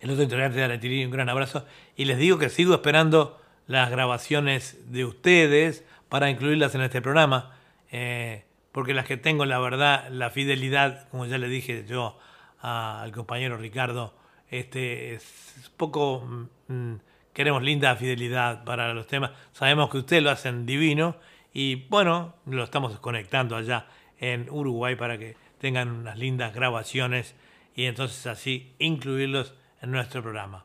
el otro integrante de un gran abrazo. Y les digo que sigo esperando las grabaciones de ustedes para incluirlas en este programa, eh, porque las que tengo, la verdad, la fidelidad, como ya le dije yo al compañero Ricardo, este, es poco, mm, mm, queremos linda fidelidad para los temas. Sabemos que ustedes lo hacen divino y bueno, lo estamos conectando allá en Uruguay para que tengan unas lindas grabaciones y entonces así incluirlos en nuestro programa.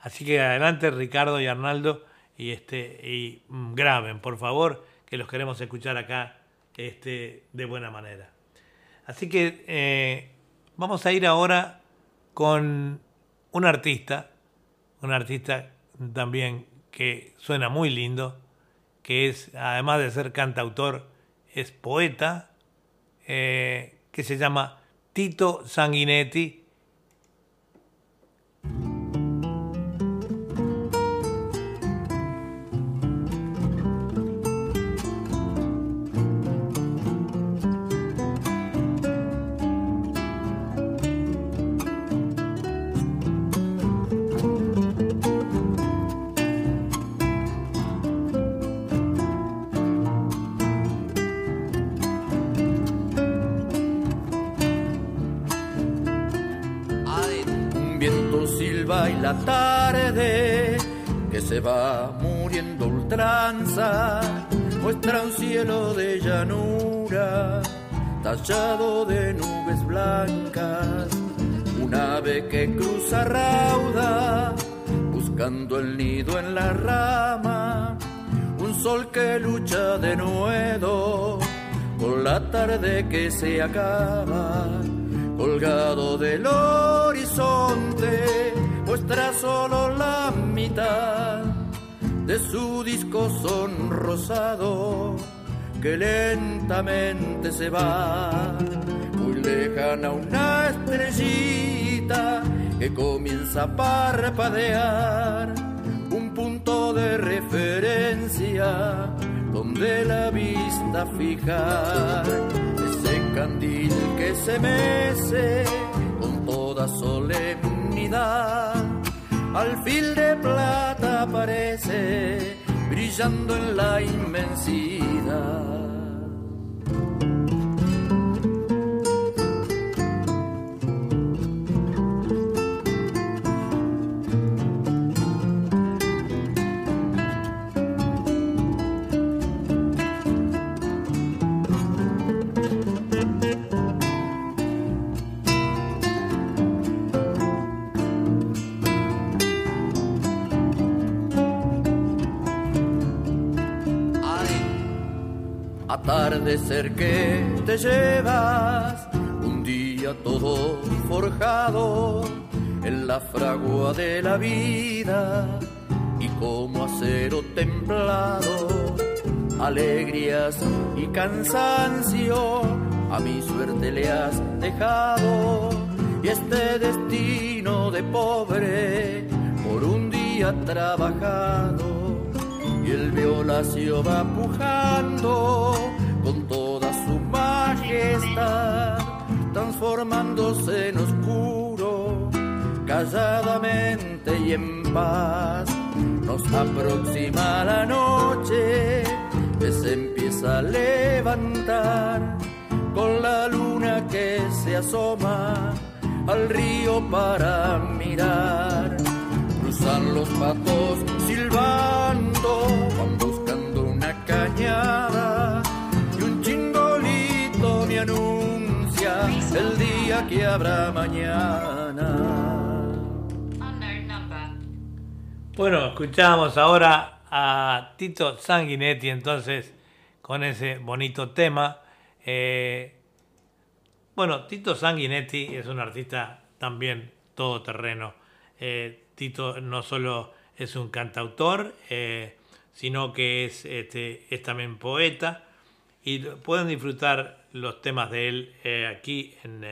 Así que adelante Ricardo y Arnaldo y, este, y mm, graben, por favor, que los queremos escuchar acá este, de buena manera. Así que eh, vamos a ir ahora con un artista, un artista también que suena muy lindo, que es, además de ser cantautor, es poeta, eh, que se llama Tito Sanguinetti la tarde que se va muriendo ultranza, muestra un cielo de llanura tallado de nubes blancas, un ave que cruza rauda buscando el nido en la rama, un sol que lucha de nuevo con la tarde que se acaba, colgado del horizonte, muestra solo la mitad de su disco sonrosado que lentamente se va, muy lejana una estrellita que comienza a parpadear, un punto de referencia donde la vista fijar, ese candil que se mece con toda solemnidad, al fil de plata aparece brillando en la inmensidad. Atardecer que te llevas, un día todo forjado en la fragua de la vida y como acero templado, alegrías y cansancio a mi suerte le has dejado. Y este destino de pobre por un día trabajado y el violacio va pujando majestad, transformándose en oscuro, calladamente y en paz. Nos aproxima la noche que se empieza a levantar con la luna que se asoma al río para mirar. Cruzan los patos silbando, van buscando una cañada me anuncia el día que habrá mañana. Bueno, escuchamos ahora a Tito Sanguinetti entonces con ese bonito tema. Eh, bueno, Tito Sanguinetti es un artista también todoterreno. Eh, Tito no solo es un cantautor, eh, sino que es, este, es también poeta y pueden disfrutar los temas de él eh, aquí en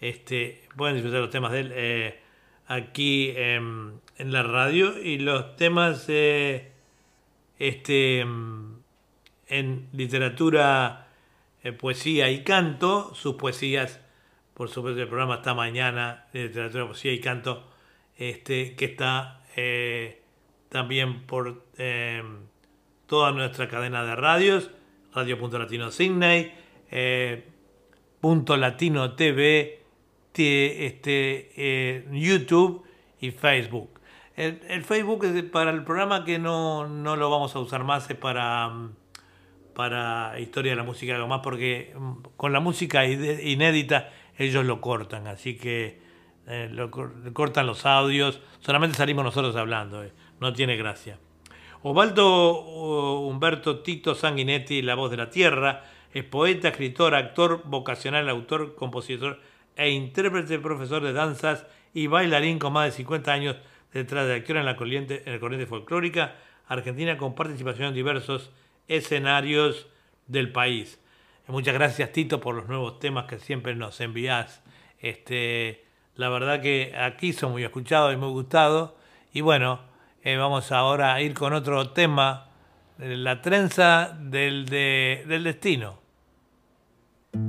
este pueden disfrutar los temas de él aquí en la radio y los temas este en literatura poesía y canto. Sus poesías por supuesto el programa está mañana de literatura poesía y canto este, que está eh, también por eh, toda nuestra cadena de radios, Radio.Latino Sydney, eh, Punto Latino TV, este, YouTube y Facebook. El, Facebook es para el programa que no, no, lo vamos a usar más, es para, para Historia de la Música, algo más, porque mm, con la música inédita ellos lo cortan, así que eh, cortan los audios, solamente salimos nosotros hablando, eh, no tiene gracia. Osvaldo Humberto Tito Sanguinetti, La Voz de la Tierra, es poeta, escritor, actor vocacional, autor, compositor e intérprete, profesor de danzas y bailarín con más de 50 años de trayectoria en la corriente, corriente folclórica argentina con participación en diversos escenarios del país. Muchas gracias Tito por los nuevos temas que siempre nos envías. Este, la verdad que aquí son muy escuchados y muy gustados. Y bueno, eh, vamos ahora a ir con otro tema, la trenza del destino.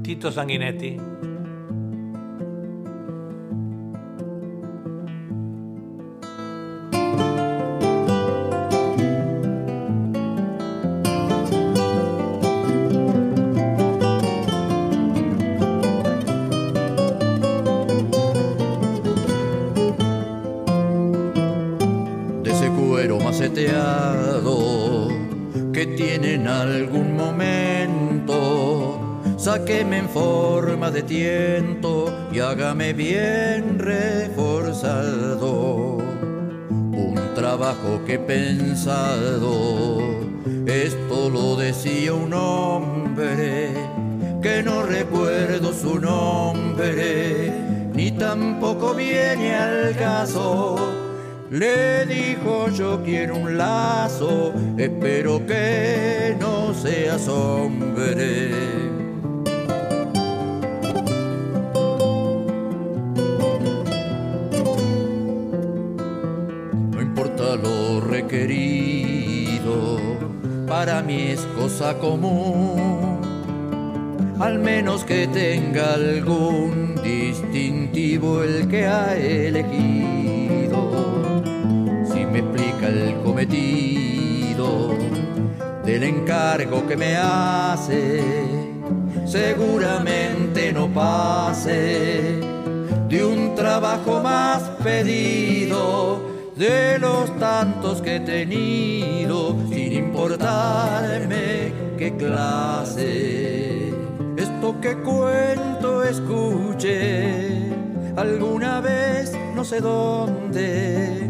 Tito Sanguinetti. Que he pensado, esto lo decía un hombre que no recuerdo su nombre, ni tampoco viene al caso. Le dijo yo quiero un lazo, común al menos que tenga algún distintivo el que ha elegido. Si me explica el cometido del encargo que me hace, seguramente no pase de un trabajo más pedido de los tantos que he esto que cuento escuché alguna vez no sé dónde.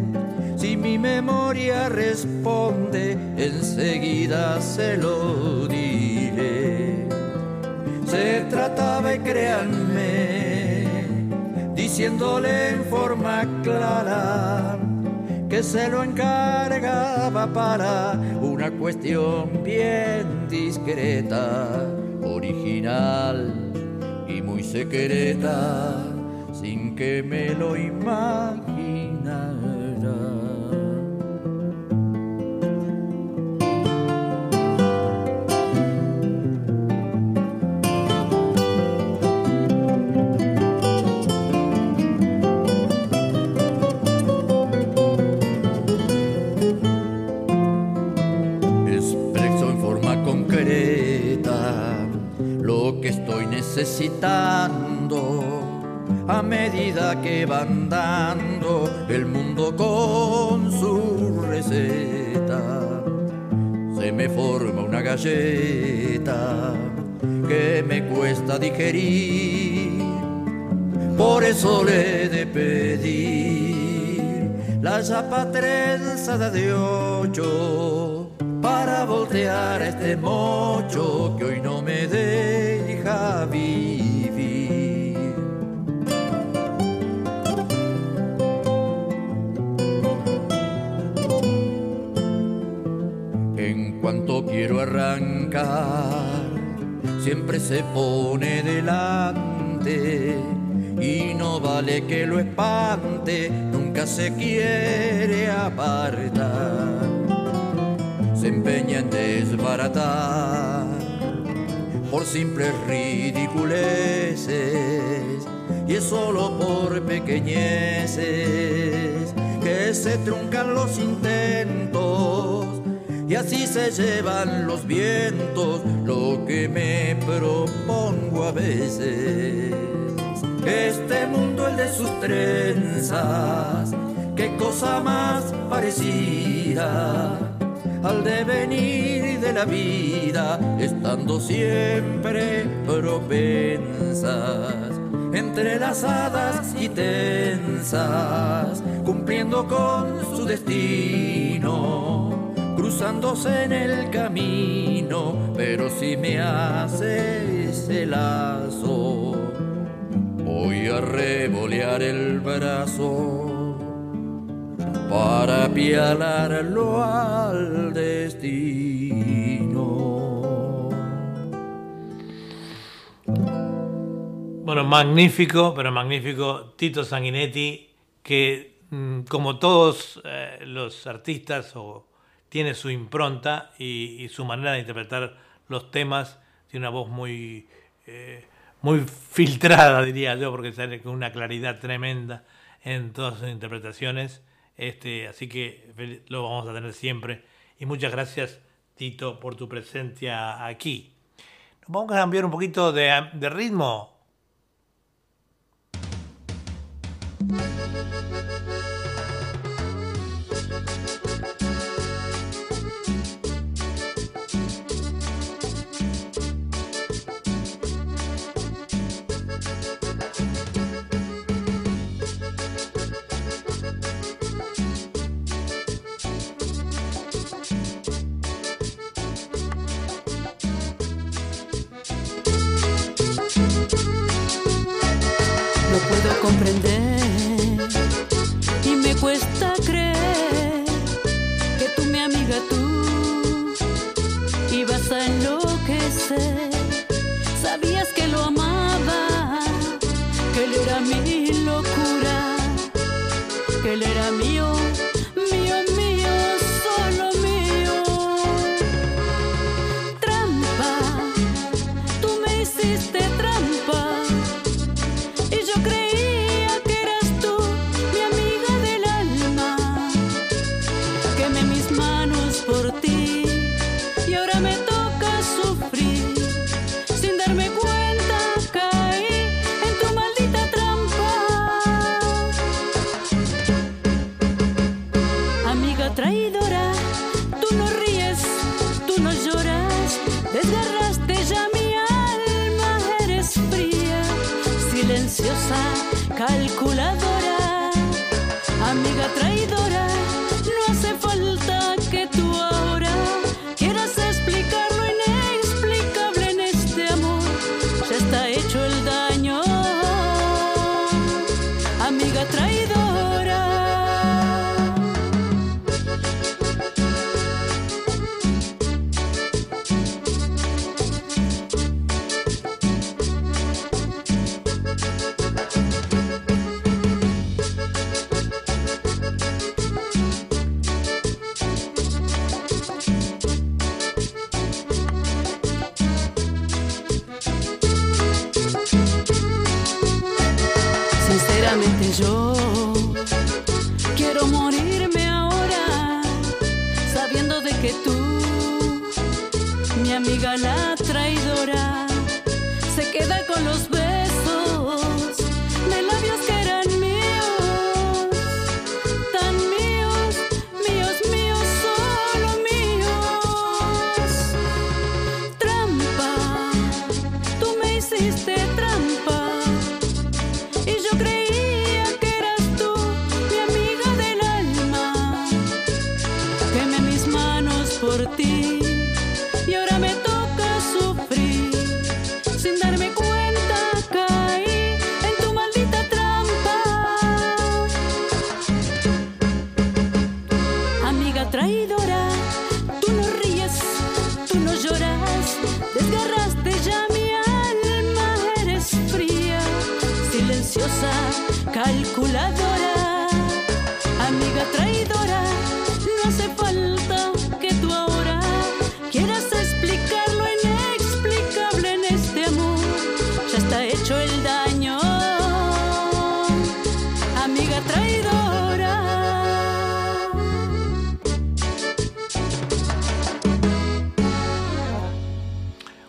Si mi memoria responde, enseguida se lo diré. Se trataba, y créanme, diciéndole en forma clara que se lo encargaba para una cuestión bien discreta original y muy secreta, sin que me lo imaginara. Digerir, por eso le he de pedir la chapa trenzada de ocho para voltear este mocho que hoy no me deja vivir. En cuanto quiero arrancar, siempre se pone que lo espante, nunca se quiere apartar. Se empeña en desbaratar por simples ridiculeces y es solo por pequeñeces que se truncan los intentos y así se llevan los vientos lo que me propongo a veces trenzas. Qué cosa más parecida al devenir de la vida, estando siempre propensas, entrelazadas y tensas, cumpliendo con su destino, cruzándose en el camino, pero si me hace ese lazo, voy a revolear el brazo para apialarlo al destino. Bueno, magnífico, pero magnífico Tito Sanguinetti, que mm, como todos eh, los artistas tiene su impronta y, y, su manera de interpretar los temas, tiene una voz muy, eh, muy filtrada, diría yo, porque sale con una claridad tremenda en todas sus interpretaciones. Este, así que lo vamos a tener siempre. Y muchas gracias, Tito, por tu presencia aquí. Nos vamos a cambiar un poquito de, de ritmo.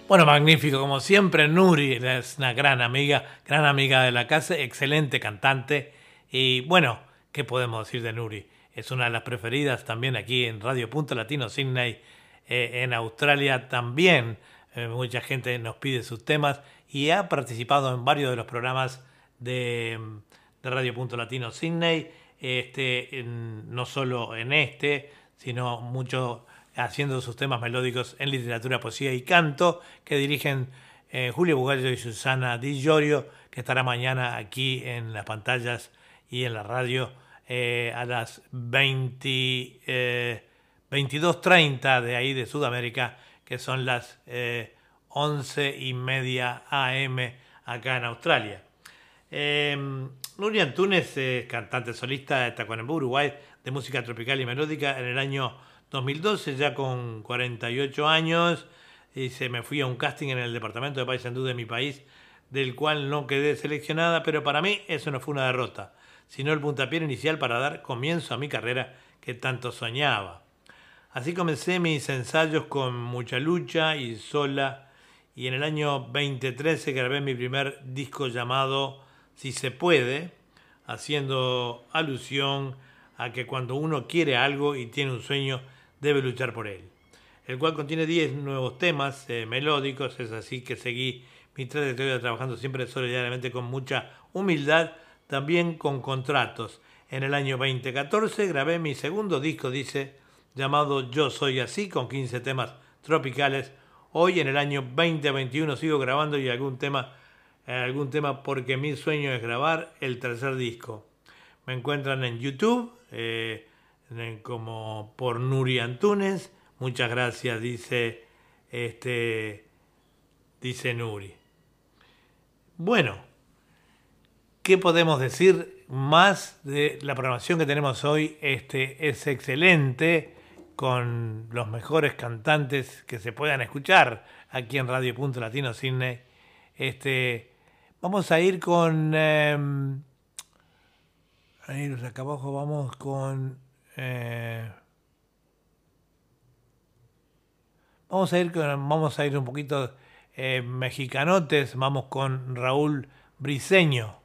Bueno, magnífico, como siempre, Nuri es una gran amiga, gran amiga de la casa, excelente cantante. Y bueno, ¿qué podemos decir de Nuri? Es una de las preferidas también aquí en Radio Punto Latino Sydney, eh, en Australia también. eh, mucha gente nos pide sus temas y ha participado en varios de los programas de, Radio Punto Latino Sydney, este, no solo en este, sino mucho haciendo sus temas melódicos en literatura, poesía y canto, que dirigen eh, Julio Bugallo y Susana Di Llorio, que estará mañana aquí en las pantallas y en la radio eh, a las 20, eh, 22.30 de ahí de Sudamérica, que son las eh, 11 y media AM acá en Australia. Eh, Nuria Antunes es cantante solista de Tacuarembó, Uruguay, de música tropical y melódica en el año 2012, ya con 48 años. Y se me fui a un casting en el departamento de Paysandú de mi país, del cual no quedé seleccionada, pero para mí eso no fue una derrota, sino el puntapié inicial para dar comienzo a mi carrera que tanto soñaba. Así comencé mis ensayos con mucha lucha y sola, y en el año 2013 grabé mi primer disco llamado Si se puede, haciendo alusión a que cuando uno quiere algo y tiene un sueño, debe luchar por él. El cual contiene 10 nuevos temas eh, melódicos, es así que seguí mi trayectoria trabajando siempre solidariamente con mucha humildad, también con contratos. En el año 2014 grabé mi segundo disco, dice, llamado Yo Soy Así, con 15 temas tropicales. Hoy en el año 2021 sigo grabando y algún tema eh, algún tema porque mi sueño es grabar el tercer disco. Me encuentran en YouTube eh, como por Nuri Antunes. Muchas gracias, dice este dice Nuri. Bueno, ¿qué podemos decir más de la programación que tenemos hoy? Este es excelente con los mejores cantantes que se puedan escuchar aquí en Radio Punto Latino Cine. Este, vamos a ir con em, ahí acá abajo vamos con eh, vamos a ir con, vamos a ir un poquito eh, mexicanotes, vamos con Raúl Briseño.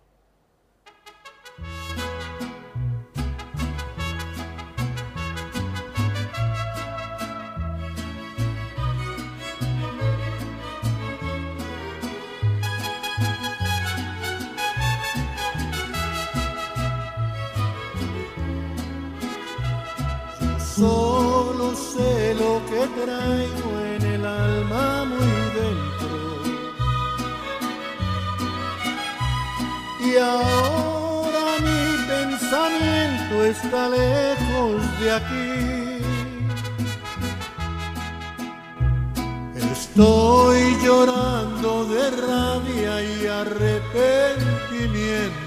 Traigo en el alma muy dentro. Y ahora mi pensamiento está lejos de aquí. Estoy llorando de rabia y arrepentimiento.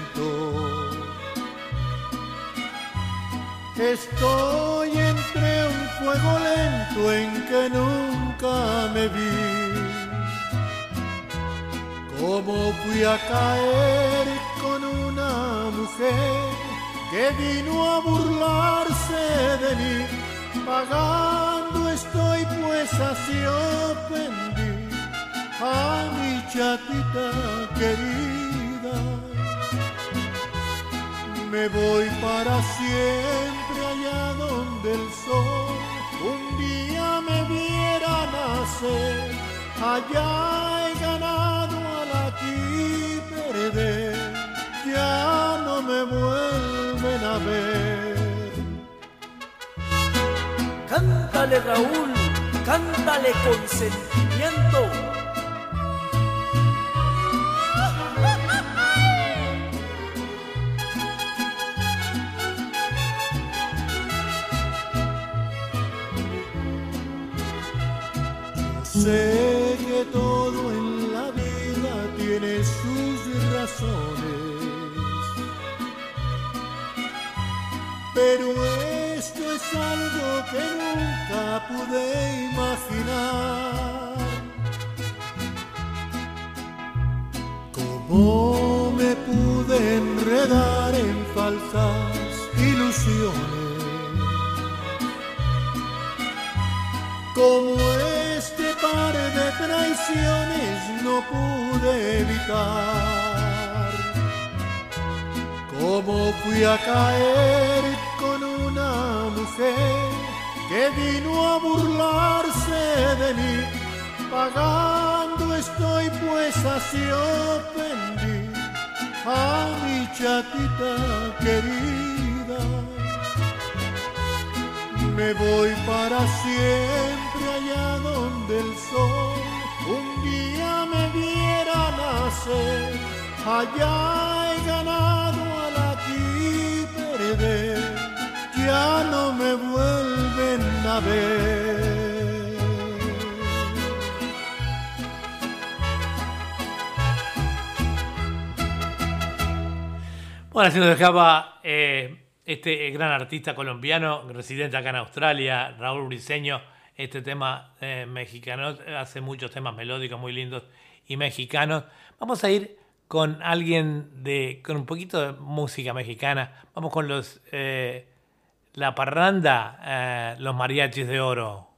Estoy entre un fuego lento en que nunca me vi. Cómo fui a caer con una mujer que vino a burlarse de mí. Pagando estoy pues así ofendí a mi chatita querida me voy para siempre allá donde el sol un día me viera nacer. Allá he ganado al aquí perder, ya no me vuelven a ver. Cántale Raúl, cántale con sentimiento. Sé que todo en la vida tiene sus razones, pero esto es algo que nunca pude imaginar. ¿Cómo me pude enredar en falsas ilusiones? De traiciones no pude evitar. Como fui a caer con una mujer que vino a burlarse de mí. Pagando estoy pues así ofendí a mi chatita querida me voy para siempre donde el sol un día me viera nacer. Allá he ganado al aquí perder, ya no me vuelven a ver. Bueno, así nos dejaba eh, este gran artista colombiano, residente acá en Australia, Raúl Briseño, este tema eh, mexicano, hace muchos temas melódicos muy lindos y mexicanos. Vamos a ir con alguien de, con un poquito de música mexicana. Vamos con los, eh, la parranda, eh, los mariachis de oro.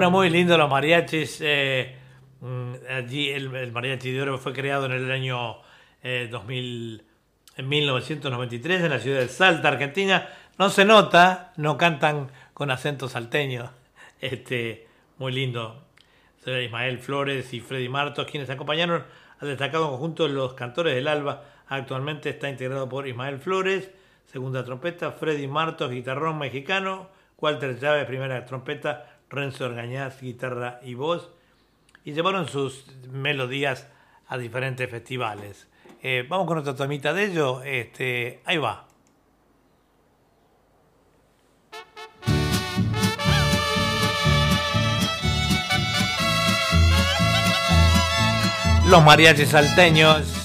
Bueno, muy lindo los mariachis. eh, mm, allí el, mariachi de oro fue creado en el año eh, 2000, en 1993 en la ciudad de Salta, Argentina. No se nota, no cantan con acento salteño. Este, muy lindo. Ismael Flores y Freddy Martos, quienes acompañaron al destacado conjunto de los cantores del Alba. Actualmente está integrado por Ismael Flores, segunda trompeta, Freddy Martos, guitarrón mexicano, Walter Chávez, primera trompeta, Renzo Orgañaz, guitarra y voz, y llevaron sus melodías a diferentes festivales. Eh, vamos con otra tomita de ello. Este, ahí va. Los mariachis salteños.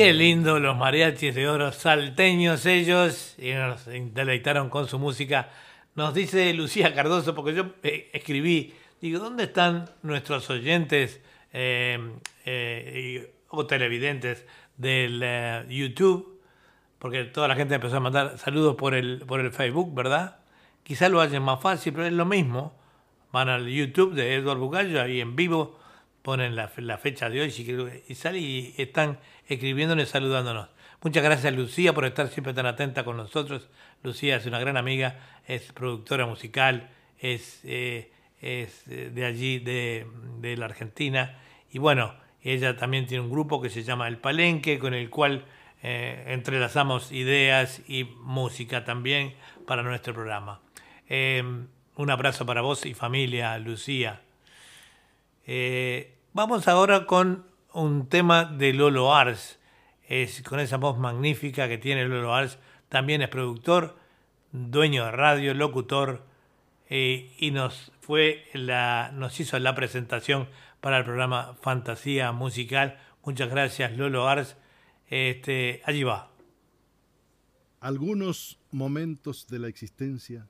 Qué lindo los mariachis de oro salteños ellos y nos deleitaron con su música. Nos dice Lucía Cardoso, porque yo eh, escribí, digo, ¿dónde están nuestros oyentes eh, eh, o televidentes del eh, YouTube, porque toda la gente empezó a mandar saludos por el, por el Facebook, ¿verdad? Quizás lo hayan más fácil, pero es lo mismo. Van al YouTube de Edward Bugallo, ahí en vivo, ponen la, fecha de hoy y sale y están escribiéndonos y saludándonos. Muchas gracias Lucía por estar siempre tan atenta con nosotros. Lucía es una gran amiga, es productora musical, es, eh, es eh, de allí, de, de, la Argentina. Y bueno, ella también tiene un grupo que se llama El Palenque, con el cual eh, entrelazamos ideas y música también para nuestro programa. un abrazo para vos y familia, Lucía. vamos ahora con un tema de Lolo Ars es, con esa voz magnífica que tiene Lolo Ars, también es productor, dueño de radio, locutor, eh, y nos, fue la, nos hizo la presentación para el programa Fantasía Musical. Muchas gracias, Lolo Ars. Este, allí va. Algunos momentos de la existencia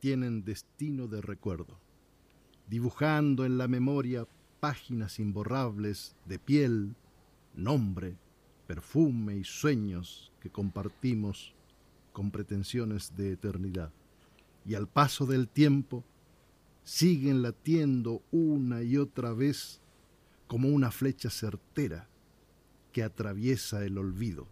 tienen destino de recuerdo, dibujando en la memoria páginas imborrables de piel, nombre, perfume y sueños que compartimos con pretensiones de eternidad. Y al paso del tiempo siguen latiendo una y otra vez como una flecha certera que atraviesa el olvido.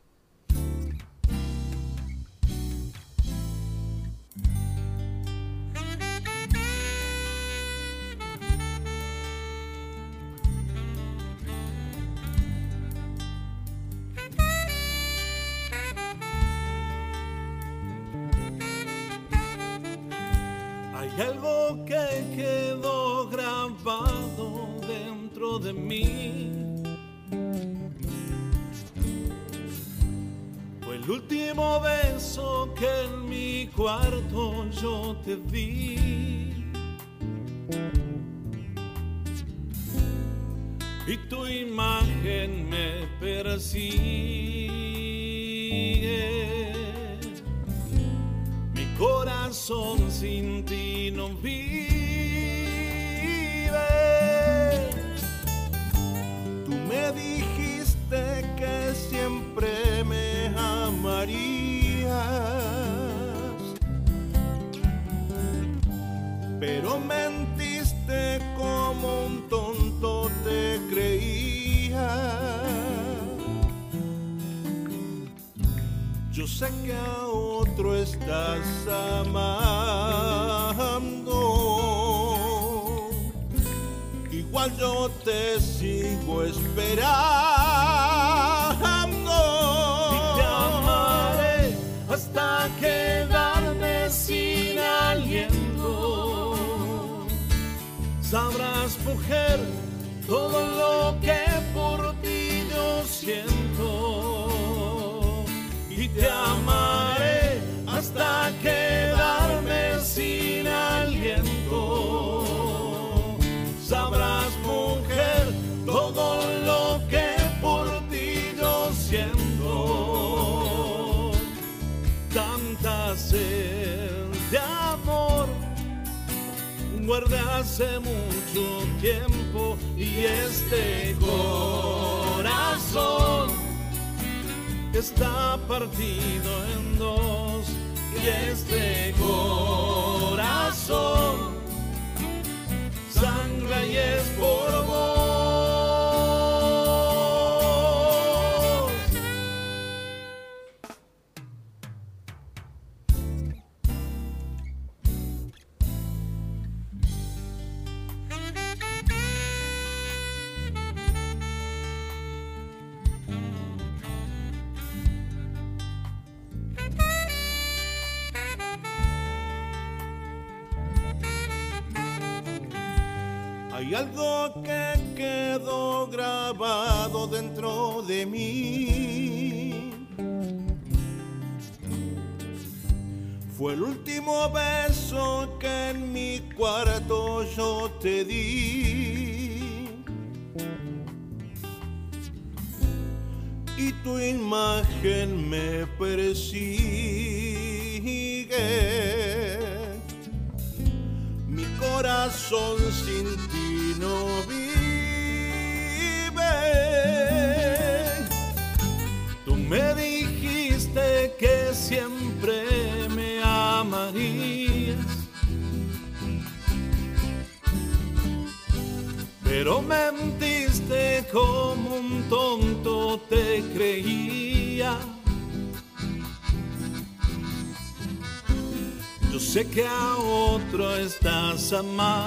什么？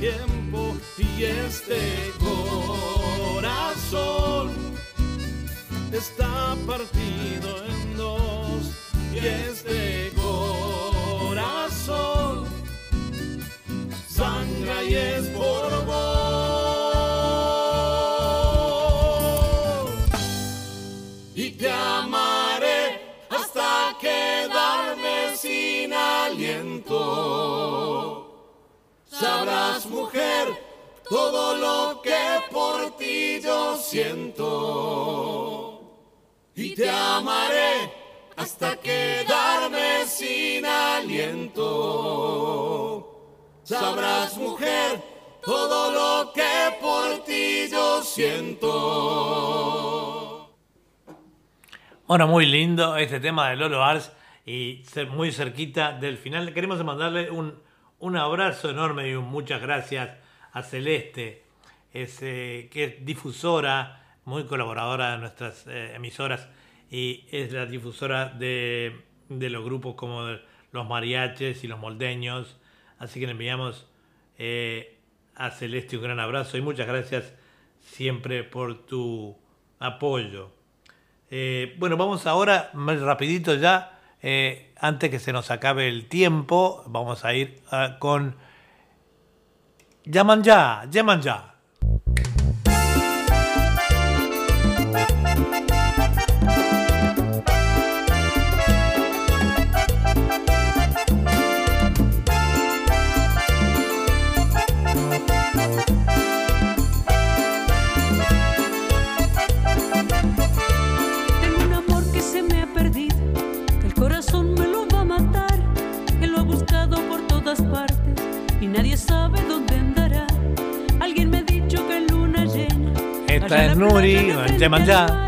tiempo y este corazón está partido en dos y este mujer, todo lo que por ti yo siento. Y te amaré hasta quedarme sin aliento. Sabrás, mujer, todo lo que por ti yo siento. Bueno, muy lindo este tema de Lolo Ars y muy cerquita del final. Queremos mandarle un un abrazo enorme y muchas gracias a Celeste, que es difusora, muy colaboradora de nuestras eh, emisoras y es la difusora de, los grupos como los mariaches y los moldeños. Así que le enviamos eh, a Celeste un gran abrazo y muchas gracias siempre por tu apoyo. Eh, bueno, vamos ahora, más rapidito ya, eh, antes que se nos acabe el tiempo, vamos a ir ah, con... Llaman ya, llaman ya. Cioè, per noi mangiare mangiare.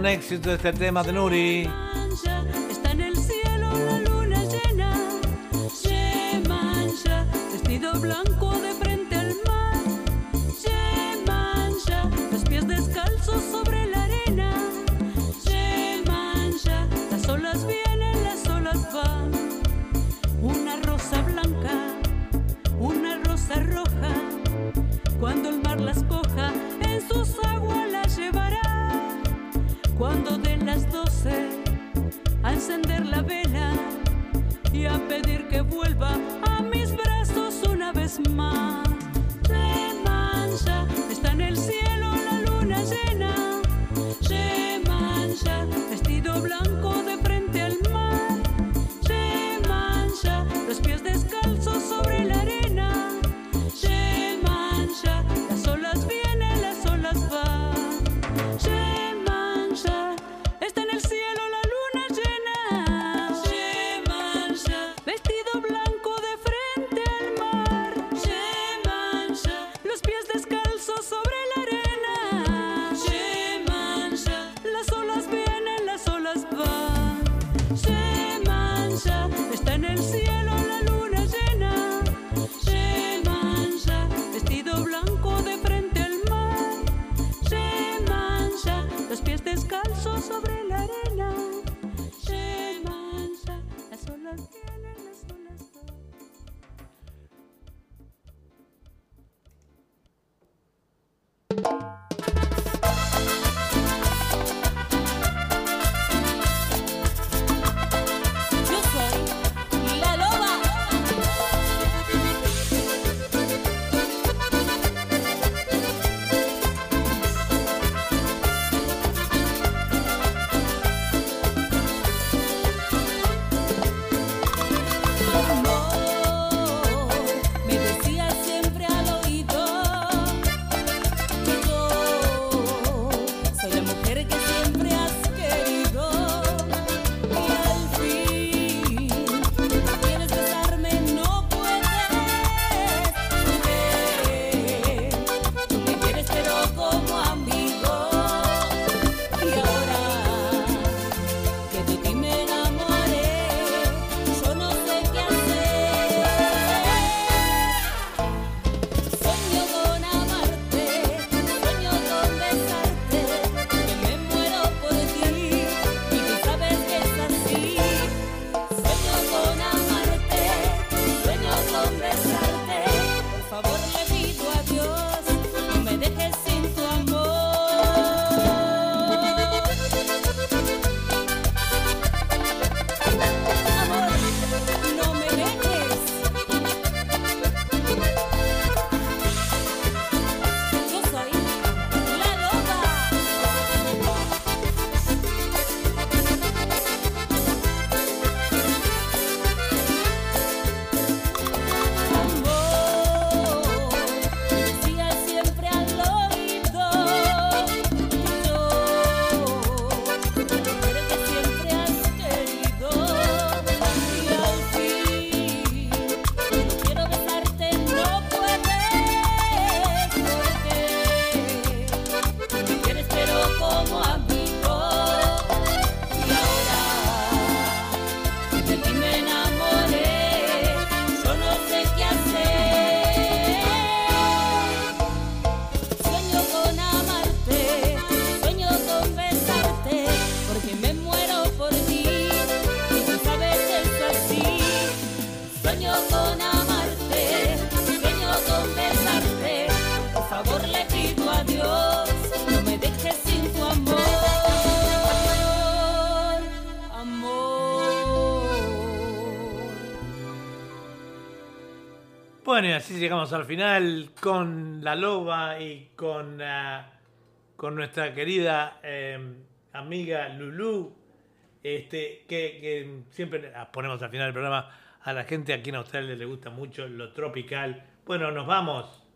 next is the Tadema Denuri. Bueno, y así llegamos al final con la loba y con, ah, con nuestra querida eh, amiga Lulu, este, que, que siempre ponemos al final del programa. A la gente aquí en Australia le gusta mucho lo tropical. Bueno, nos vamos.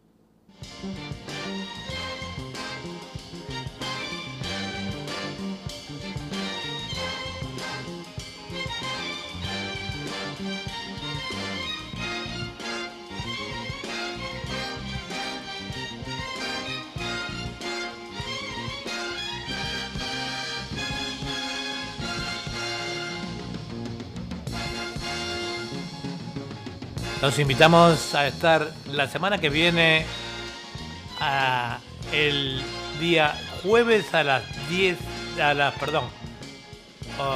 Los invitamos a estar la semana que viene, el día jueves a las 10, a las, perdón,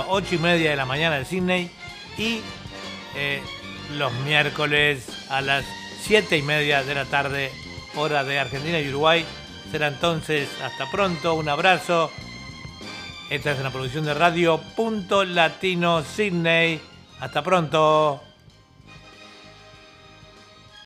8 y media de la mañana de Sydney y eh, los miércoles a las 7 y media de la tarde, hora de Argentina y Uruguay. Será entonces hasta pronto, un abrazo. Esta es una producción de radio Punto Latino Sydney. Hasta pronto.